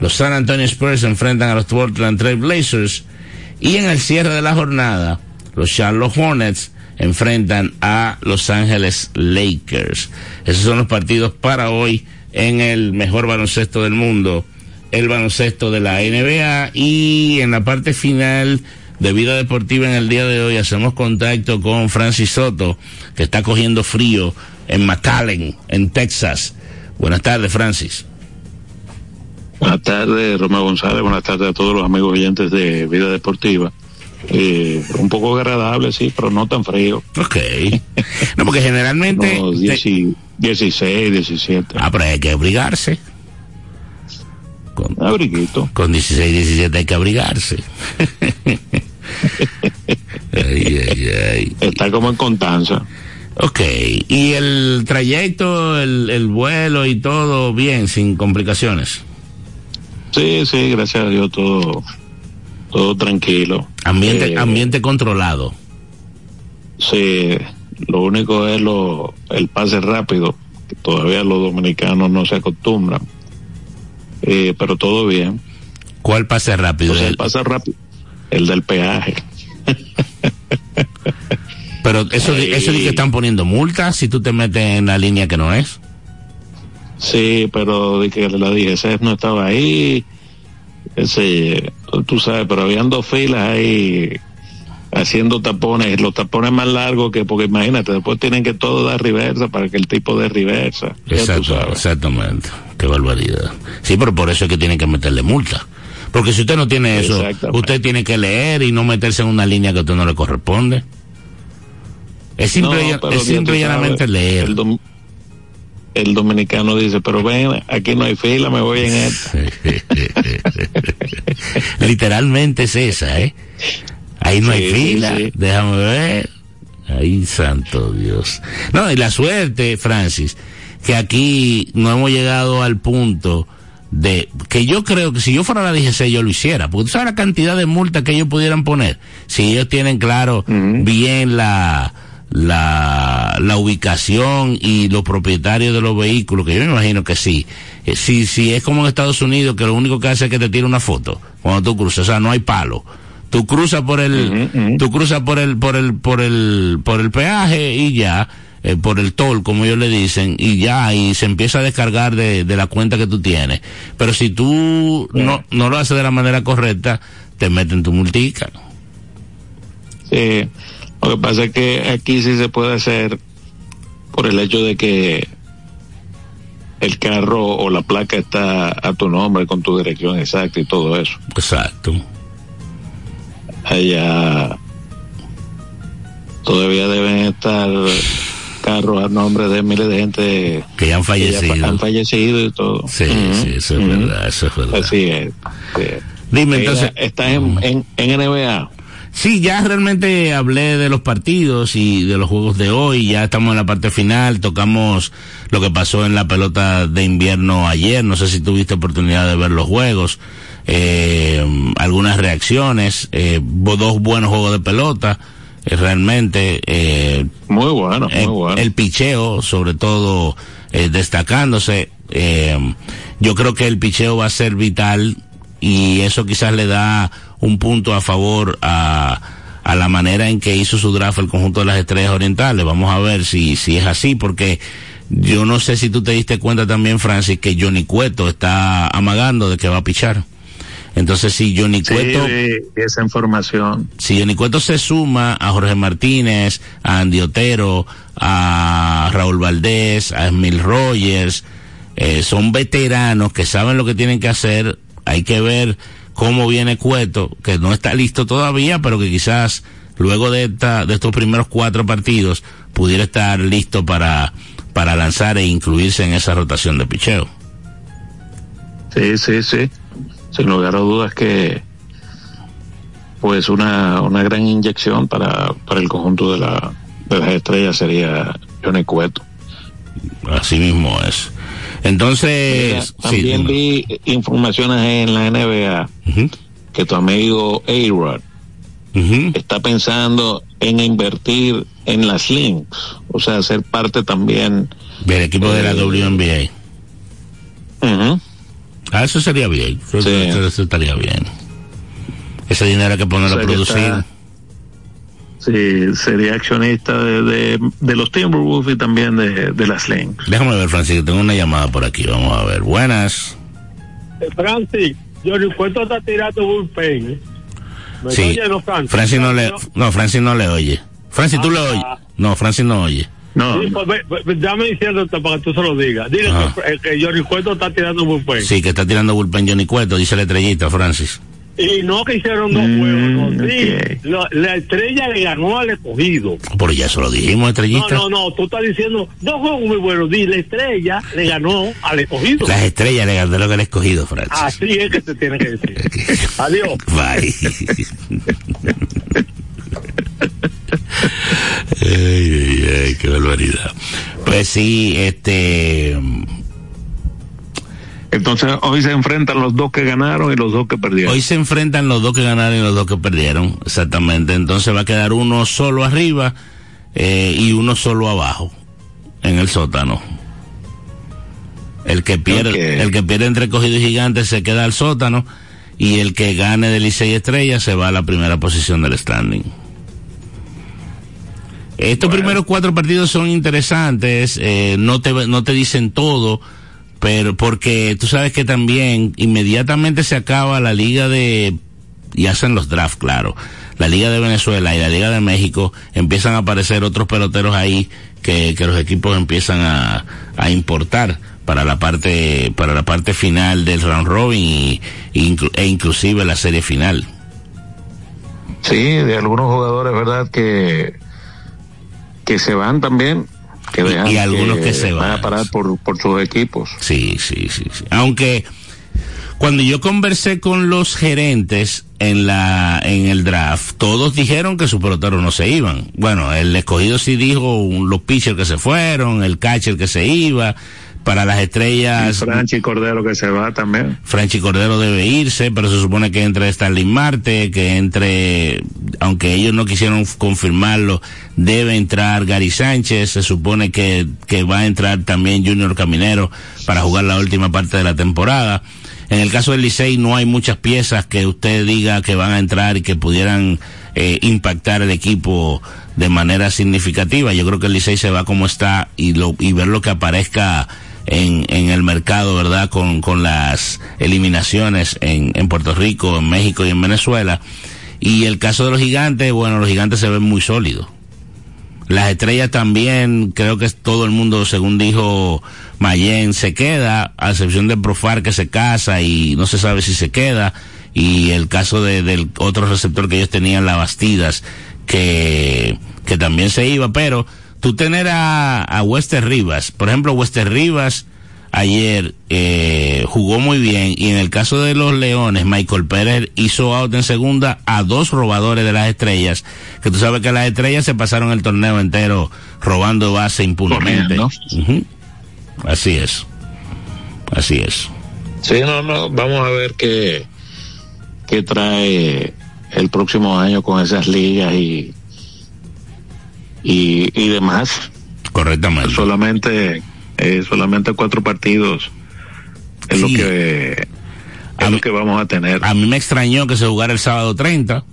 Los San Antonio Spurs enfrentan a los Portland Trail Blazers. Y en el cierre de la jornada, los Charlotte Hornets enfrentan a Los Ángeles Lakers. Esos son los partidos para hoy en el mejor baloncesto del mundo, el baloncesto de la NBA. Y en la parte final de vida deportiva en el día de hoy hacemos contacto con Francis Soto, que está cogiendo frío en McAllen, en Texas. Buenas tardes, Francis. Buenas tardes, Romeo González. Buenas tardes a todos los amigos oyentes de Vida Deportiva. Eh, un poco agradable, sí, pero no tan frío. Ok. No, porque generalmente. No, 16, 17. Ah, pero hay que abrigarse. Con, Abriguito. Con 16, 17 hay que abrigarse. ay, ay, ay. Está como en Contanza. Ok, y el trayecto, el, el vuelo y todo bien, sin complicaciones. Sí, sí, gracias a Dios todo todo tranquilo. Ambiente, eh, ambiente controlado. Sí, lo único es lo, el pase rápido, que todavía los dominicanos no se acostumbran. Eh, pero todo bien. ¿Cuál pase rápido? Sea, el pase rápido, el del peaje. Pero eso, eso de que están poniendo multas si tú te metes en la línea que no es. Sí, pero de que la DGC no estaba ahí, ese, tú sabes, pero habían dos filas ahí haciendo tapones, los tapones más largos que, porque imagínate, después tienen que todo dar reversa para que el tipo de reversa. Exacto, exactamente. Qué barbaridad. Sí, pero por eso es que tienen que meterle multa. Porque si usted no tiene eso, usted tiene que leer y no meterse en una línea que a usted no le corresponde. Es simple, No, es simple llanamente leer. El, dom- el dominicano dice, pero ven, aquí no hay fila, me voy en esta. Literalmente es esa, ¿eh? Ahí no hay fila. sí. Déjame ver. Ahí, santo Dios. No, y la suerte, Francis, que aquí no hemos llegado al punto de que yo creo que si yo fuera la DGC yo lo hiciera, porque tú sabes la cantidad de multas que ellos pudieran poner, si ellos tienen claro bien la, la, la ubicación y los propietarios de los vehículos, que yo me imagino que sí. Eh, Si, si es como en Estados Unidos, que lo único que hace es que te tira una foto cuando tú cruzas, o sea, no hay palo. Tú cruzas por el, tú cruzas por el, por el, por el, por el peaje y ya, eh, por el toll, como ellos le dicen, y ya, y se empieza a descargar de, de la cuenta que tú tienes. Pero si tú no, no lo haces de la manera correcta, te meten tu multica. Sí, lo que pasa es que aquí sí se puede hacer por el hecho de que el carro o la placa está a tu nombre con tu dirección exacta y todo eso. Exacto. Allá todavía deben estar carros a nombre de miles de gente que ya han fallecido. han fallecido y todo. Sí, sí, eso es verdad, eso es verdad. Así es. sí. Dime, entonces- ¿Estás en, en, en NBA? Sí, ya realmente hablé de los partidos y de los juegos de hoy, ya estamos en la parte final, tocamos lo que pasó en la pelota de invierno ayer, no sé si tuviste oportunidad de ver los juegos, eh, algunas reacciones, eh, dos buenos juegos de pelota, eh, realmente. Eh, muy bueno, muy el, bueno. El picheo, sobre todo, eh, destacándose. eh, yo creo que el picheo va a ser vital y eso quizás le da un punto a favor a, a la manera en que hizo su draft el conjunto de las estrellas orientales. Vamos a ver si, si es así, porque yo no sé si tú te diste cuenta también, Francis, que Johnny Cueto está amagando de que va a pichar. Entonces, si Johnny Sí, Cueto esa información. si Johnny Cueto se suma a Jorge Martínez, a Andy Otero, a Raúl Valdés, a Emil Rogers, eh, son veteranos que saben lo que tienen que hacer. Hay que ver cómo viene Cueto, que no está listo todavía, pero que quizás luego de, esta, de estos primeros cuatro partidos pudiera estar listo para, para lanzar e incluirse en esa rotación de picheo. Sí, sí, sí. Sin lugar a dudas que pues una, una gran inyección para, para el conjunto de, la, de las estrellas sería Johnny Cueto. Así mismo es. Entonces, Mira, también vi informaciones en la NBA que tu amigo A-Rod está pensando en invertir en las links, o sea, ser parte también del equipo de la eh, WNBA. Ujú. Ah, eso sería bien. Eso, Sí. eso- eso estaría bien. Ese dinero hay que ponerlo O sea, a producir. Sí, sería accionista de, de, de los Timberwolves y también de, de las links. Déjame ver, Francis, que tengo una llamada por aquí. Vamos a ver. Buenas. Eh, Francis, Johnny Cueto está tirando bullpen. ¿eh? ¿Me Sí. oye, no, Francis? Francis no le, no, Francis no le oye. Francis, tú le oyes. No, Francis no oye. No. Sí, pues, ve- ve- dame diciendo para que tú se lo digas. Dile que, eh, que Johnny Cueto está tirando bullpen. Sí, que está tirando bullpen Johnny Cueto, dice la estrellita, Francis. Y no que hicieron dos Mm, juegos. no. Sí, la, la estrella le ganó al escogido. Pero ya eso lo dijimos, No, estrellita. no, no, tú estás diciendo dos juegos muy buenos. Di, la estrella le ganó al escogido. Las estrellas le ganaron que el escogido, Francis. Así es que se tiene que decir. Adiós. Bye. ay, ay, ay, qué barbaridad. Pues sí, este. Entonces hoy se enfrentan los dos que ganaron y los dos que perdieron. Hoy se enfrentan los dos que ganaron y los dos que perdieron, exactamente. Entonces va a quedar uno solo arriba eh, y uno solo abajo, en el sótano. El que pierde, el que pierde entre cogido y gigante se queda al sótano y el que gane de Licey Estrella se va a la primera posición del standing. Estos primeros cuatro partidos son interesantes, eh, no te no te dicen todo, pero porque tú sabes que también inmediatamente se acaba la liga de y hacen los drafts, claro. La Liga de Venezuela y la Liga de México empiezan a aparecer otros peloteros ahí que, que los equipos empiezan a, a importar para la parte para la parte final del round robin y, inclu- e inclusive la serie final. Sí, de algunos jugadores, ¿verdad? Que, que se van también. Que Y- dejan y algunos que se van van. a parar por, por sus equipos. Sí, sí, sí, sí. Aunque cuando yo conversé con los gerentes en la en el draft, todos dijeron que sus peloteros no se iban. Bueno, el escogido sí dijo un- los pitchers que se fueron, el catcher que se iba. Para las Y estrellas, Franchi Cordero que se va también. Franchi Cordero debe irse, pero se supone que entre Stanley Marte, que entre, aunque ellos no quisieron confirmarlo, debe entrar Gary Sánchez, se supone que, que va a entrar también Junior Caminero para jugar la última parte de la temporada. En el caso del Licey no hay muchas piezas que usted diga que van a entrar y que pudieran eh, impactar el equipo de manera significativa. Yo creo que el Licey se va como está y, lo, y ver lo que aparezca en, en el mercado, ¿verdad? Con, con las eliminaciones en, en Puerto Rico, en México y en Venezuela. Y el caso de los gigantes, bueno, los gigantes se ven muy sólidos. Las estrellas también, creo que todo el mundo, según dijo Mayen, se queda, a excepción de Profar que se casa y no se sabe si se queda. Y el caso de, del otro receptor que ellos tenían, la Bastidas, que, que también se iba, pero tú tener a, a Wester Rivas, por ejemplo, Wester Rivas ayer eh, jugó muy bien y en el caso de los Leones, Michael Pérez hizo out en segunda a dos robadores de las estrellas, que tú sabes que las estrellas se pasaron el torneo entero robando base impunemente. Así es. Así es. Sí, no, no, vamos a ver qué, qué trae el próximo año con esas ligas y, y, y demás. Correctamente. Solamente, eh, solamente cuatro partidos es lo que es lo que vamos a tener. A mí me extrañó que se jugara el sábado 30.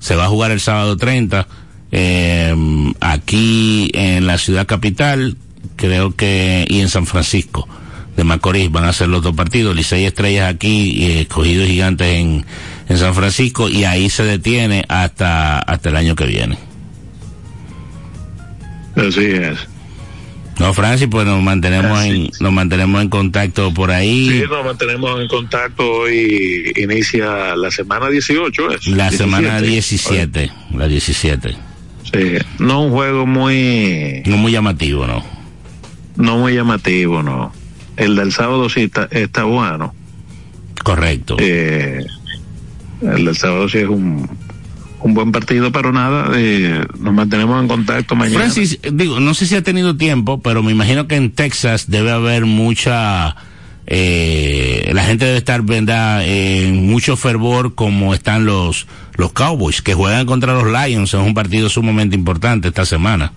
Se va a jugar el sábado 30. eh, aquí en la ciudad capital, creo que, y en San Francisco de Macorís van a ser los dos partidos. Licey Estrellas aquí y escogidos gigantes en, en San Francisco y ahí se detiene hasta, hasta el año que viene. Así es. No, Francis, pues nos mantenemos en, nos mantenemos en contacto por ahí. Sí, nos mantenemos en contacto. Hoy inicia la semana 18. ¿es? La semana 17. 17, la 17. Sí, no un juego muy... No muy llamativo, ¿no? No muy llamativo, no. El del sábado sí está, está bueno. Correcto. Eh, el del sábado sí es un, un buen partido, pero nada, eh, nos mantenemos en contacto mañana. Francis, digo, no sé si ha tenido tiempo, pero me imagino que en Texas debe haber mucha, eh, la gente debe estar, ¿verdad?, en mucho fervor como están los, los Cowboys, que juegan contra los Lions, es un partido sumamente importante esta semana.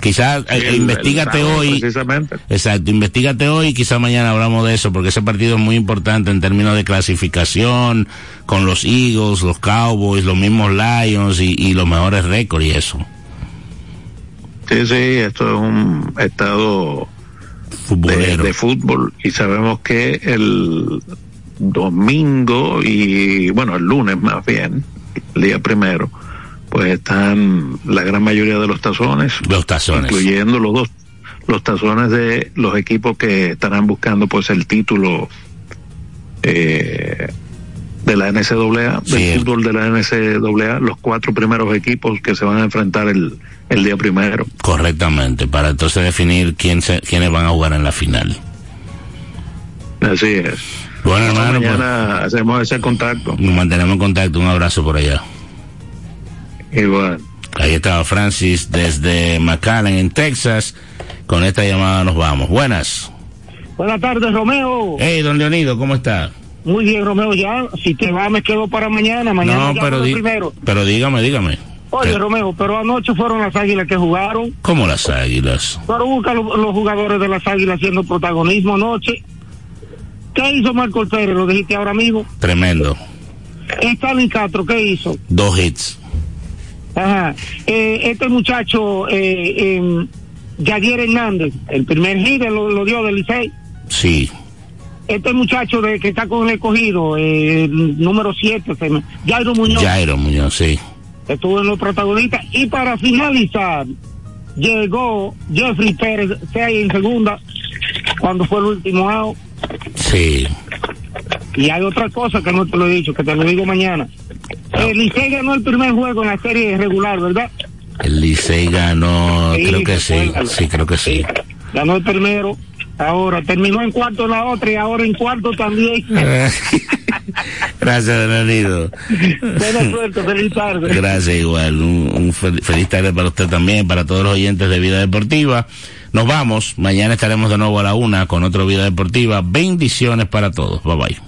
Quizás, eh, investigate hoy. Precisamente. Exacto, investigate hoy y quizá mañana hablamos de eso, porque ese partido es muy importante en términos de clasificación, con los Eagles, los Cowboys, los mismos Lions y, y los mejores récords y eso. Sí, sí, esto es un estado de, de fútbol y sabemos que el domingo y bueno, el lunes más bien, el día primero, pues están la gran mayoría de los tazones, los tazones, incluyendo los dos los tazones de los equipos que estarán buscando pues el título eh, de la NCAA, del fútbol de la NCAA, los cuatro primeros equipos que se van a enfrentar el, el día primero. Correctamente, para entonces definir quién se, quiénes van a jugar en la final. Así es. Bueno, hermano, pues, mañana hacemos ese contacto. nos mantenemos en contacto. Un abrazo por allá. Igual. Ahí estaba Francis desde McAllen, en Texas. Con esta llamada nos vamos. Buenas. Buenas tardes, Romeo. Hey, don Leonido, ¿cómo está? Muy bien, Romeo, ya. Si te va, me quedo para mañana. Mañana no, pero, primero. pero dígame, dígame. Oye, Romeo, pero anoche fueron las águilas que jugaron. ¿Cómo las águilas? Pero busca lo- los jugadores de las águilas haciendo protagonismo anoche. ¿Qué hizo Marco Pérez? Lo dijiste ahora mismo. Tremendo. Stalin Castro, ¿qué hizo? Dos hits. Ajá. Eh, este muchacho, eh, eh, Javier Hernández, el primer hit lo, lo dio del Licey. Sí. Este muchacho de que está con el escogido, eh, el número 7, Jairo Muñoz, Jairo Muñoz, sí. estuvo en los protagonistas. Y para finalizar, llegó Jeffrey Pérez, 6 en segunda, cuando fue el último out. Sí. Y hay otra cosa que no te lo he dicho, que te lo digo mañana. El Licey ganó el primer juego en la serie regular, ¿verdad? El Licey ganó, Sí, creo que sí. Sí, creo que sí. Ganó el primero, ahora terminó en cuarto la otra y ahora en cuarto también. Gracias, Danilo. Buena suerte, feliz tarde. Gracias, igual. Un, un fel- feliz tarde para usted también, para todos los oyentes de Vida Deportiva. Nos vamos. Mañana estaremos de nuevo a la una con otro Vida Deportiva. Bendiciones para todos. Bye bye.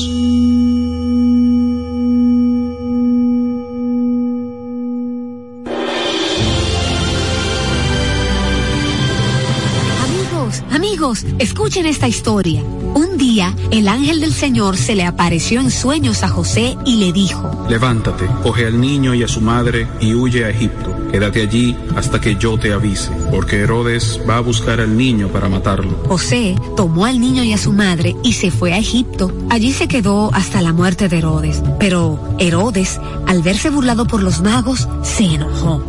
Escuchen esta historia. Un día, el ángel del Señor se le apareció en sueños a José y le dijo, Levántate, coge al niño y a su madre y huye a Egipto. Quédate allí hasta que yo te avise, porque Herodes va a buscar al niño para matarlo. José tomó al niño y a su madre y se fue a Egipto. Allí se quedó hasta la muerte de Herodes. Pero Herodes, al verse burlado por los magos, se enojó.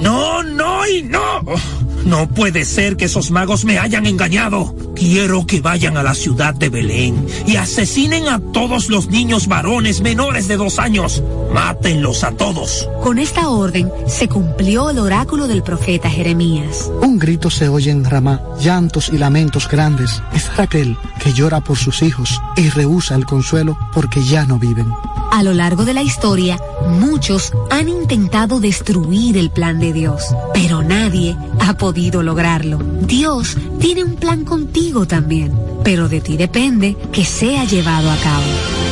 No, no y no. Oh. No puede ser que esos magos me hayan engañado. Quiero que vayan a la ciudad de Belén y asesinen a todos los niños varones menores de dos años. Mátenlos a todos. Con esta orden se cumplió el oráculo del profeta Jeremías. Un grito se oye en Ramá, llantos y lamentos grandes. Es Raquel que llora por sus hijos y rehúsa el consuelo porque ya no viven. A lo largo de la historia, muchos han intentado destruir el plan de Dios, pero nadie ha podido lograrlo. Dios tiene un plan contigo también, pero de ti depende que sea llevado a cabo.